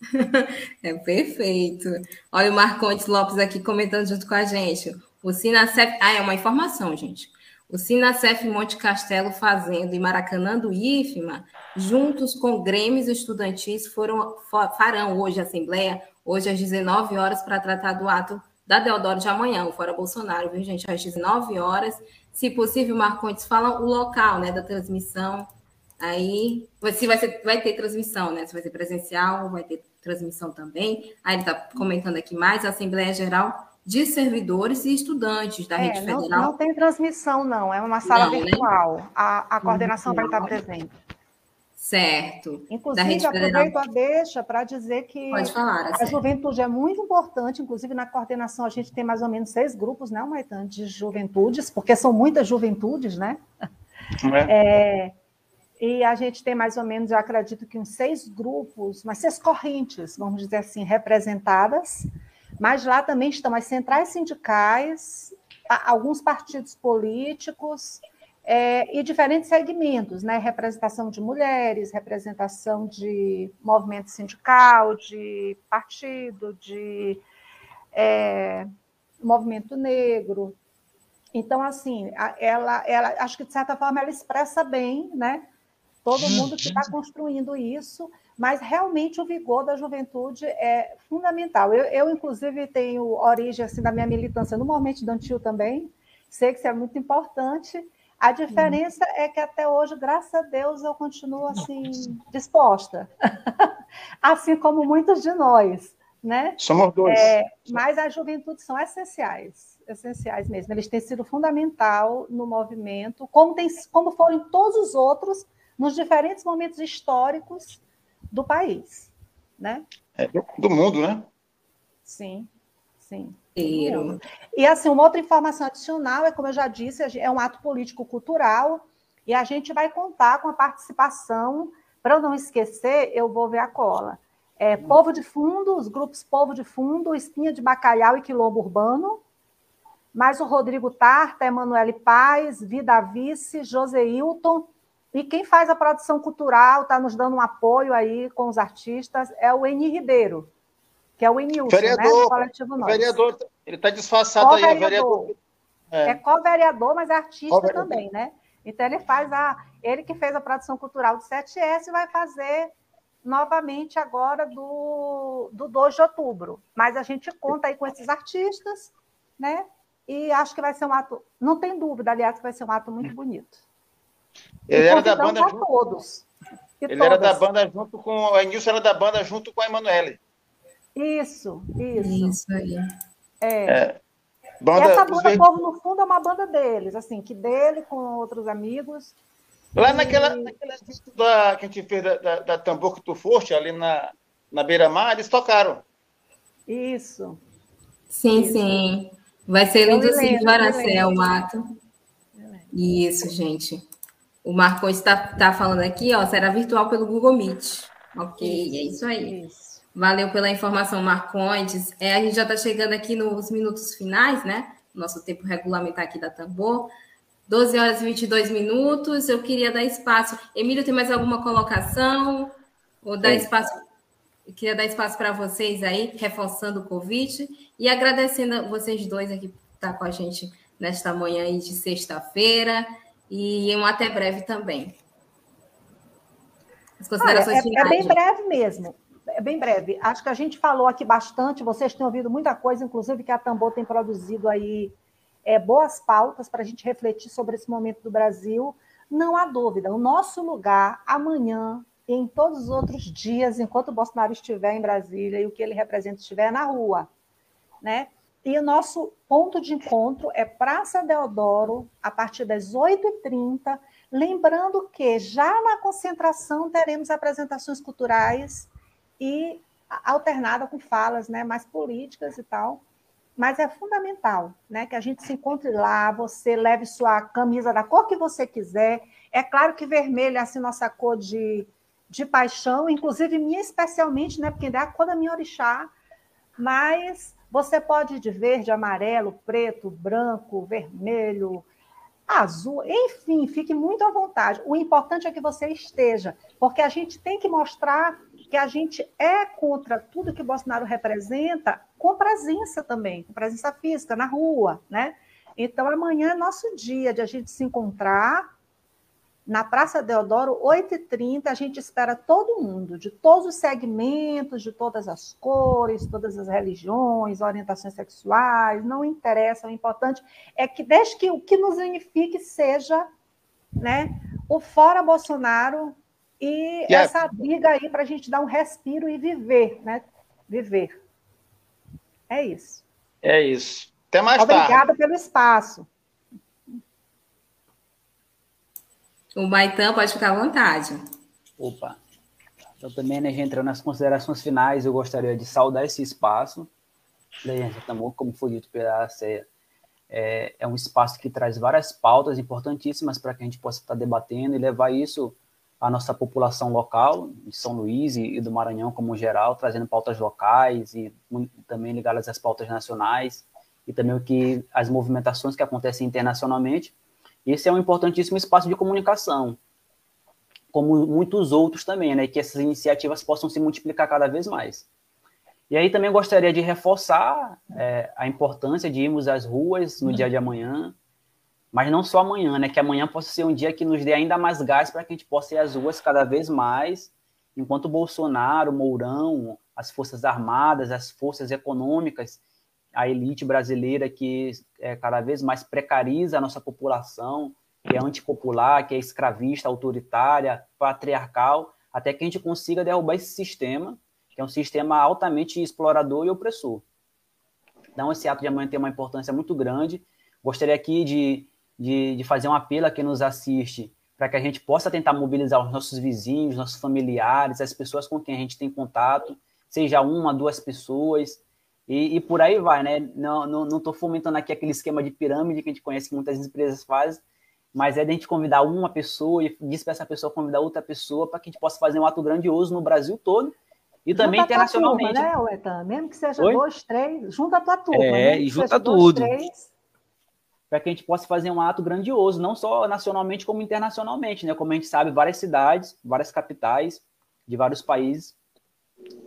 [laughs] É perfeito. Olha o Marcontes Lopes aqui comentando junto com a gente. O Sinacef. Ah, é uma informação, gente. O Sinacef Monte Castelo Fazendo e Maracanã do IFMA, juntos com grêmios estudantis, foram, fa- farão hoje a Assembleia, hoje às 19 horas, para tratar do ato da Deodoro de amanhã, o Fora Bolsonaro, viu, gente? Às 19 horas. Se possível, Marcontes, fala o local né, da transmissão. Aí, se vai, ser, vai ter transmissão, né? Se vai ser presencial, vai ter transmissão também. Aí ele está comentando aqui mais, a Assembleia Geral de Servidores e Estudantes da Rede É, não, Federal. não tem transmissão, não. É uma sala Não, né? virtual. A, a coordenação vai estar presente. Certo. Da Inclusive, Rede aproveito a deixa para dizer que Pode falar, a juventude é muito importante. Inclusive, na coordenação, a gente tem mais ou menos seis grupos, né, Maitã, de juventudes, porque são muitas juventudes, né? Né? É, e a gente tem mais ou menos, eu acredito que uns seis grupos, mas seis correntes, vamos dizer assim, representadas. Mas lá também estão as centrais sindicais, alguns partidos políticos é, e diferentes segmentos, né? Representação de mulheres, representação de movimento sindical, de partido, de é, movimento negro. Então, assim, ela, ela, acho que de certa forma ela expressa bem, né? Todo mundo que está construindo isso, mas realmente o vigor da juventude é fundamental. Eu, eu, inclusive, tenho origem assim, da minha militância no movimento estudantil também, sei que isso é muito importante. A diferença é que até hoje, graças a Deus, eu continuo assim disposta, [laughs] assim como muitos de nós, né? Somos dois. É, mas as juventudes são essenciais, essenciais mesmo. Eles têm sido fundamental no movimento, como, tem, como foram todos os outros, nos diferentes momentos históricos do país, né? É, do, do mundo, né? Sim, sim. Inteiro. E assim, uma outra informação adicional é, como eu já disse, é um ato político-cultural e a gente vai contar com a participação, para eu não esquecer, eu vou ver a cola. É, Povo de Fundo, os grupos Povo de Fundo, Espinha de Bacalhau e Quilombo Urbano, mais o Rodrigo Tarta, Emanuele Paz, Vida Vice, José Hilton, e quem faz a produção cultural, está nos dando um apoio aí com os artistas, é o Eni Ribeiro, que é o Enilson, né, Vereador, do Coletivo Nós. Vereador, ele está disfarçado aí, é vereador. É, É. co-vereador, mas é artista também, né? Então ele faz a. Ele que fez a produção cultural do 7S vai fazer novamente agora do, do 2 de outubro. Mas a gente conta aí com esses artistas, né? E acho que vai ser um ato. Não tem dúvida, aliás, que vai ser um ato muito bonito. Ele E era da banda a junto, todos. E ele era da todas. banda junto com a Nilson era da banda junto com a Emanuele. Isso, isso. Isso aí. É. É. E Banda essa banda Ver- Povo no Fundo é uma banda deles, assim, que dele com outros amigos. Lá naquela, naquela evento da, que a gente fez da, da, da Tambor que tu foste, ali na, na beira-mar, eles tocaram. Isso. Sim, Isso. sim. Vai ser lindo sim, lembro, viu, eu me Aracel, o. Isso, gente. O Marcos está tá falando aqui, ó, será virtual pelo Google Meet. Ok, é isso aí. Isso. Valeu pela informação, Marcondes. É, a gente já está chegando aqui nos minutos finais, né? Nosso tempo regulamentar aqui da Tambor. 12 horas e 22 minutos. Eu queria dar espaço. Emílio, tem mais alguma colocação? Ou dar espaço? Eu queria dar espaço para vocês aí, reforçando o convite e agradecendo a vocês dois aqui por estar com a gente nesta manhã aí de sexta-feira. E um até breve também. As Olha, considerações é, finais. é bem breve mesmo. É bem breve. Acho que a gente falou aqui bastante, vocês têm ouvido muita coisa, inclusive que a Tambor tem produzido aí é, boas pautas para a gente refletir sobre esse momento do Brasil. Não há dúvida, o nosso lugar amanhã e em todos os outros dias, enquanto o Bolsonaro estiver em Brasília e o que ele representa estiver na rua, né? E o nosso ponto de encontro é Praça Deodoro, a partir das 8h30, lembrando que já na concentração teremos apresentações culturais e alternada com falas né, mais políticas e tal. mas é fundamental, né, que a gente se encontre lá, você leve sua camisa da cor que você quiser. É claro que vermelho é assim nossa cor de, de paixão, inclusive minha especialmente, né, porque é a cor da minha orixá, mas você pode ir de verde, amarelo, preto, branco, vermelho, azul, enfim, fique muito à vontade. O importante é que você esteja, porque a gente tem que mostrar que a gente é contra tudo que Bolsonaro representa com presença também, com presença física na rua, né? Então, amanhã é nosso dia de a gente se encontrar na Praça Deodoro, 8h30, a gente espera todo mundo, de todos os segmentos, de todas as cores, todas as religiões, orientações sexuais, não interessa, o importante é que, desde que o que nos unifique seja né, o fora Bolsonaro e yeah. essa briga aí para a gente dar um respiro e viver, né? Viver. É isso. É isso. Até mais Obrigada tarde. Obrigada pelo espaço. O Maitan pode ficar à vontade. Opa. Então, também, né, entrando nas considerações finais, eu gostaria de saudar esse espaço. Como foi dito pela CEA, é, é um espaço que traz várias pautas importantíssimas para que a gente possa estar debatendo e levar isso à nossa população local, de São Luís e, e do Maranhão como geral, trazendo pautas locais e também ligadas às pautas nacionais e também o que as movimentações que acontecem internacionalmente esse é um importantíssimo espaço de comunicação, como muitos outros também, né? Que essas iniciativas possam se multiplicar cada vez mais. E aí também gostaria de reforçar é, a importância de irmos às ruas no dia de amanhã, mas não só amanhã, né? Que amanhã possa ser um dia que nos dê ainda mais gás para que a gente possa ir às ruas cada vez mais, enquanto Bolsonaro, Mourão, as Forças Armadas, as forças econômicas a elite brasileira que é, cada vez mais precariza a nossa população, que é antipopular, que é escravista, autoritária, patriarcal, até que a gente consiga derrubar esse sistema, que é um sistema altamente explorador e opressor. Então, esse ato de amanhã tem uma importância muito grande. Gostaria aqui de, de, de fazer um apelo a quem nos assiste, para que a gente possa tentar mobilizar os nossos vizinhos, nossos familiares, as pessoas com quem a gente tem contato, seja uma, duas pessoas, e, e, por aí vai, né? Não não, não fomentando aqui aquele esquema de pirâmide que a gente conhece que muitas empresas fazem, mas é de a gente convidar uma pessoa e diz para essa pessoa convidar outra pessoa para que a gente possa fazer um ato grandioso no Brasil todo e também junta internacionalmente. Turma, né, Uetan? Mesmo que seja Oi? dois, três, junta a tua turma. É, e junta tudo. Para que a gente possa fazer um ato grandioso, não só nacionalmente, como internacionalmente, né? Como a gente sabe, várias cidades, várias capitais de vários países,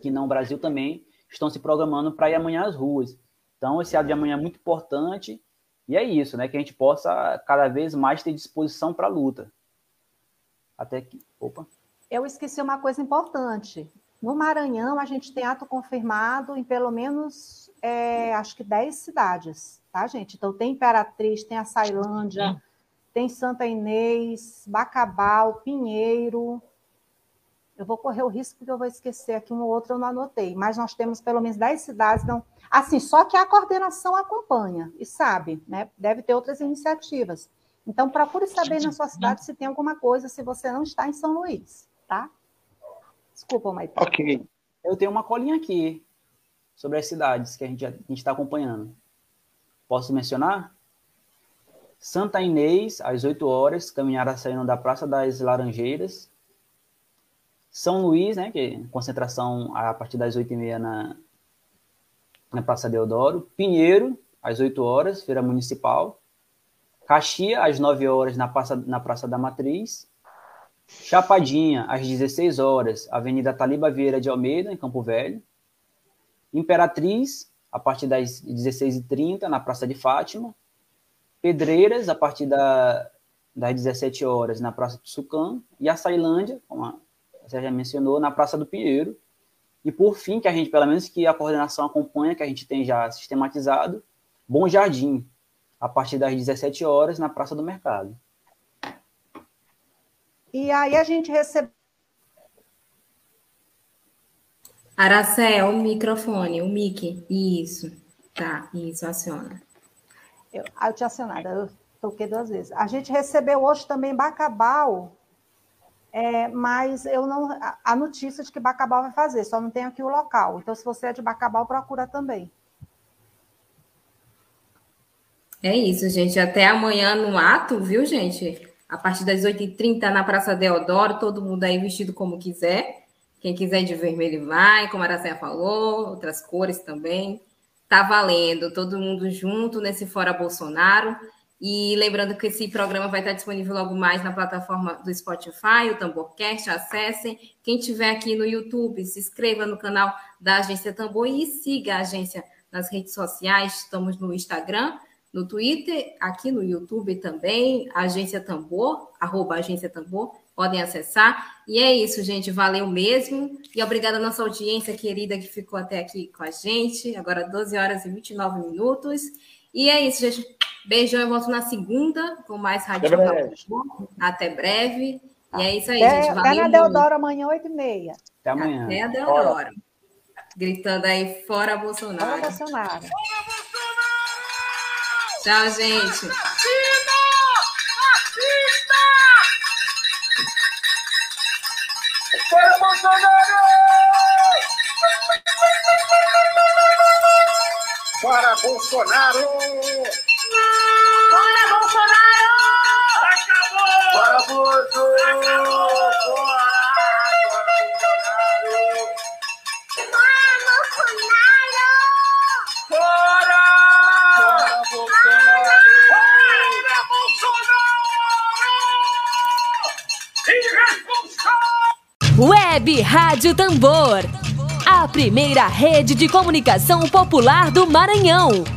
que não o Brasil também, estão se programando para ir amanhã às ruas. Então, esse ato de amanhã é muito importante e é isso, né? Que a gente possa cada vez mais ter disposição para a luta. Até que. Opa! Eu esqueci uma coisa importante. No Maranhão, a gente tem ato confirmado em pelo menos, é, acho que 10 cidades, tá, gente? Então, tem Imperatriz, tem a Sailândia, tem Santa Inês, Bacabal, Pinheiro, eu vou correr o risco porque eu vou esquecer aqui um ou outro, eu não anotei, mas nós temos pelo menos 10 cidades, não. Assim, só que a coordenação acompanha e sabe, né? Deve ter outras iniciativas. Então, procure saber na sua cidade se tem alguma coisa, se você não está em São Luís, tá? Desculpa, Maite. Ok. Eu tenho uma colinha aqui sobre as cidades que a gente está acompanhando. Posso mencionar? Santa Inês, às 8 horas, caminhada saindo da Praça das Laranjeiras, são Luís, né, que é concentração a partir das 8h30 na, na Praça Deodoro. Pinheiro, às 8 horas, Feira Municipal. Caxia, às 9 horas, na Praça, na Praça da Matriz. Chapadinha, às 16 horas, Avenida Taliba Vieira de Almeida, em Campo Velho. Imperatriz, a partir das 16h30, na Praça de Fátima. Pedreiras, a partir da, das 17 horas, na Praça do Sucam. E a Sailândia, com a você já mencionou, na Praça do Pinheiro. E por fim, que a gente, pelo menos que a coordenação acompanha, que a gente tem já sistematizado, Bom Jardim, a partir das 17 horas, na Praça do Mercado. E aí a gente recebe. Aracel, o microfone, o mic. Isso. Tá, isso, aciona. Eu, eu tinha acionado, eu toquei duas vezes. A gente recebeu hoje também Bacabal, é, mas eu não. A notícia de que Bacabal vai fazer, só não tem aqui o local. Então, se você é de Bacabal, procura também. É isso, gente. Até amanhã no ato, viu, gente? A partir das 8h30 na Praça Deodoro, todo mundo aí vestido como quiser. Quem quiser de vermelho vai, como a Aracéia falou, outras cores também. Tá valendo, todo mundo junto nesse Fora Bolsonaro. E lembrando que esse programa vai estar disponível logo mais na plataforma do Spotify, o Tamborcast, acessem. Quem tiver aqui no YouTube, se inscreva no canal da Agência Tambor e siga a agência nas redes sociais. Estamos no Instagram, no Twitter, aqui no YouTube também, Agência Tambor, arroba Agência Tambor, podem acessar. E é isso, gente, valeu mesmo. E obrigada à nossa audiência querida que ficou até aqui com a gente. Agora 12 horas e 29 minutos. E é isso, gente. Beijão, eu volto na segunda com mais Rádio Até breve. Até breve. E é isso aí, É, gente. Valeu. na muito. Deodoro amanhã, 8h30. Até amanhã. Até a Deodoro. Gritando aí, fora Fora Bolsonaro. Bolsonaro. Tchau, gente. Fora Bolsonaro! Fora Bolsonaro! Fora Bolsonaro! Fora Bolsonaro! Fora! Fora Bolsonaro! Irresponsável! Web Rádio Tambor. A primeira rede de comunicação popular do Maranhão.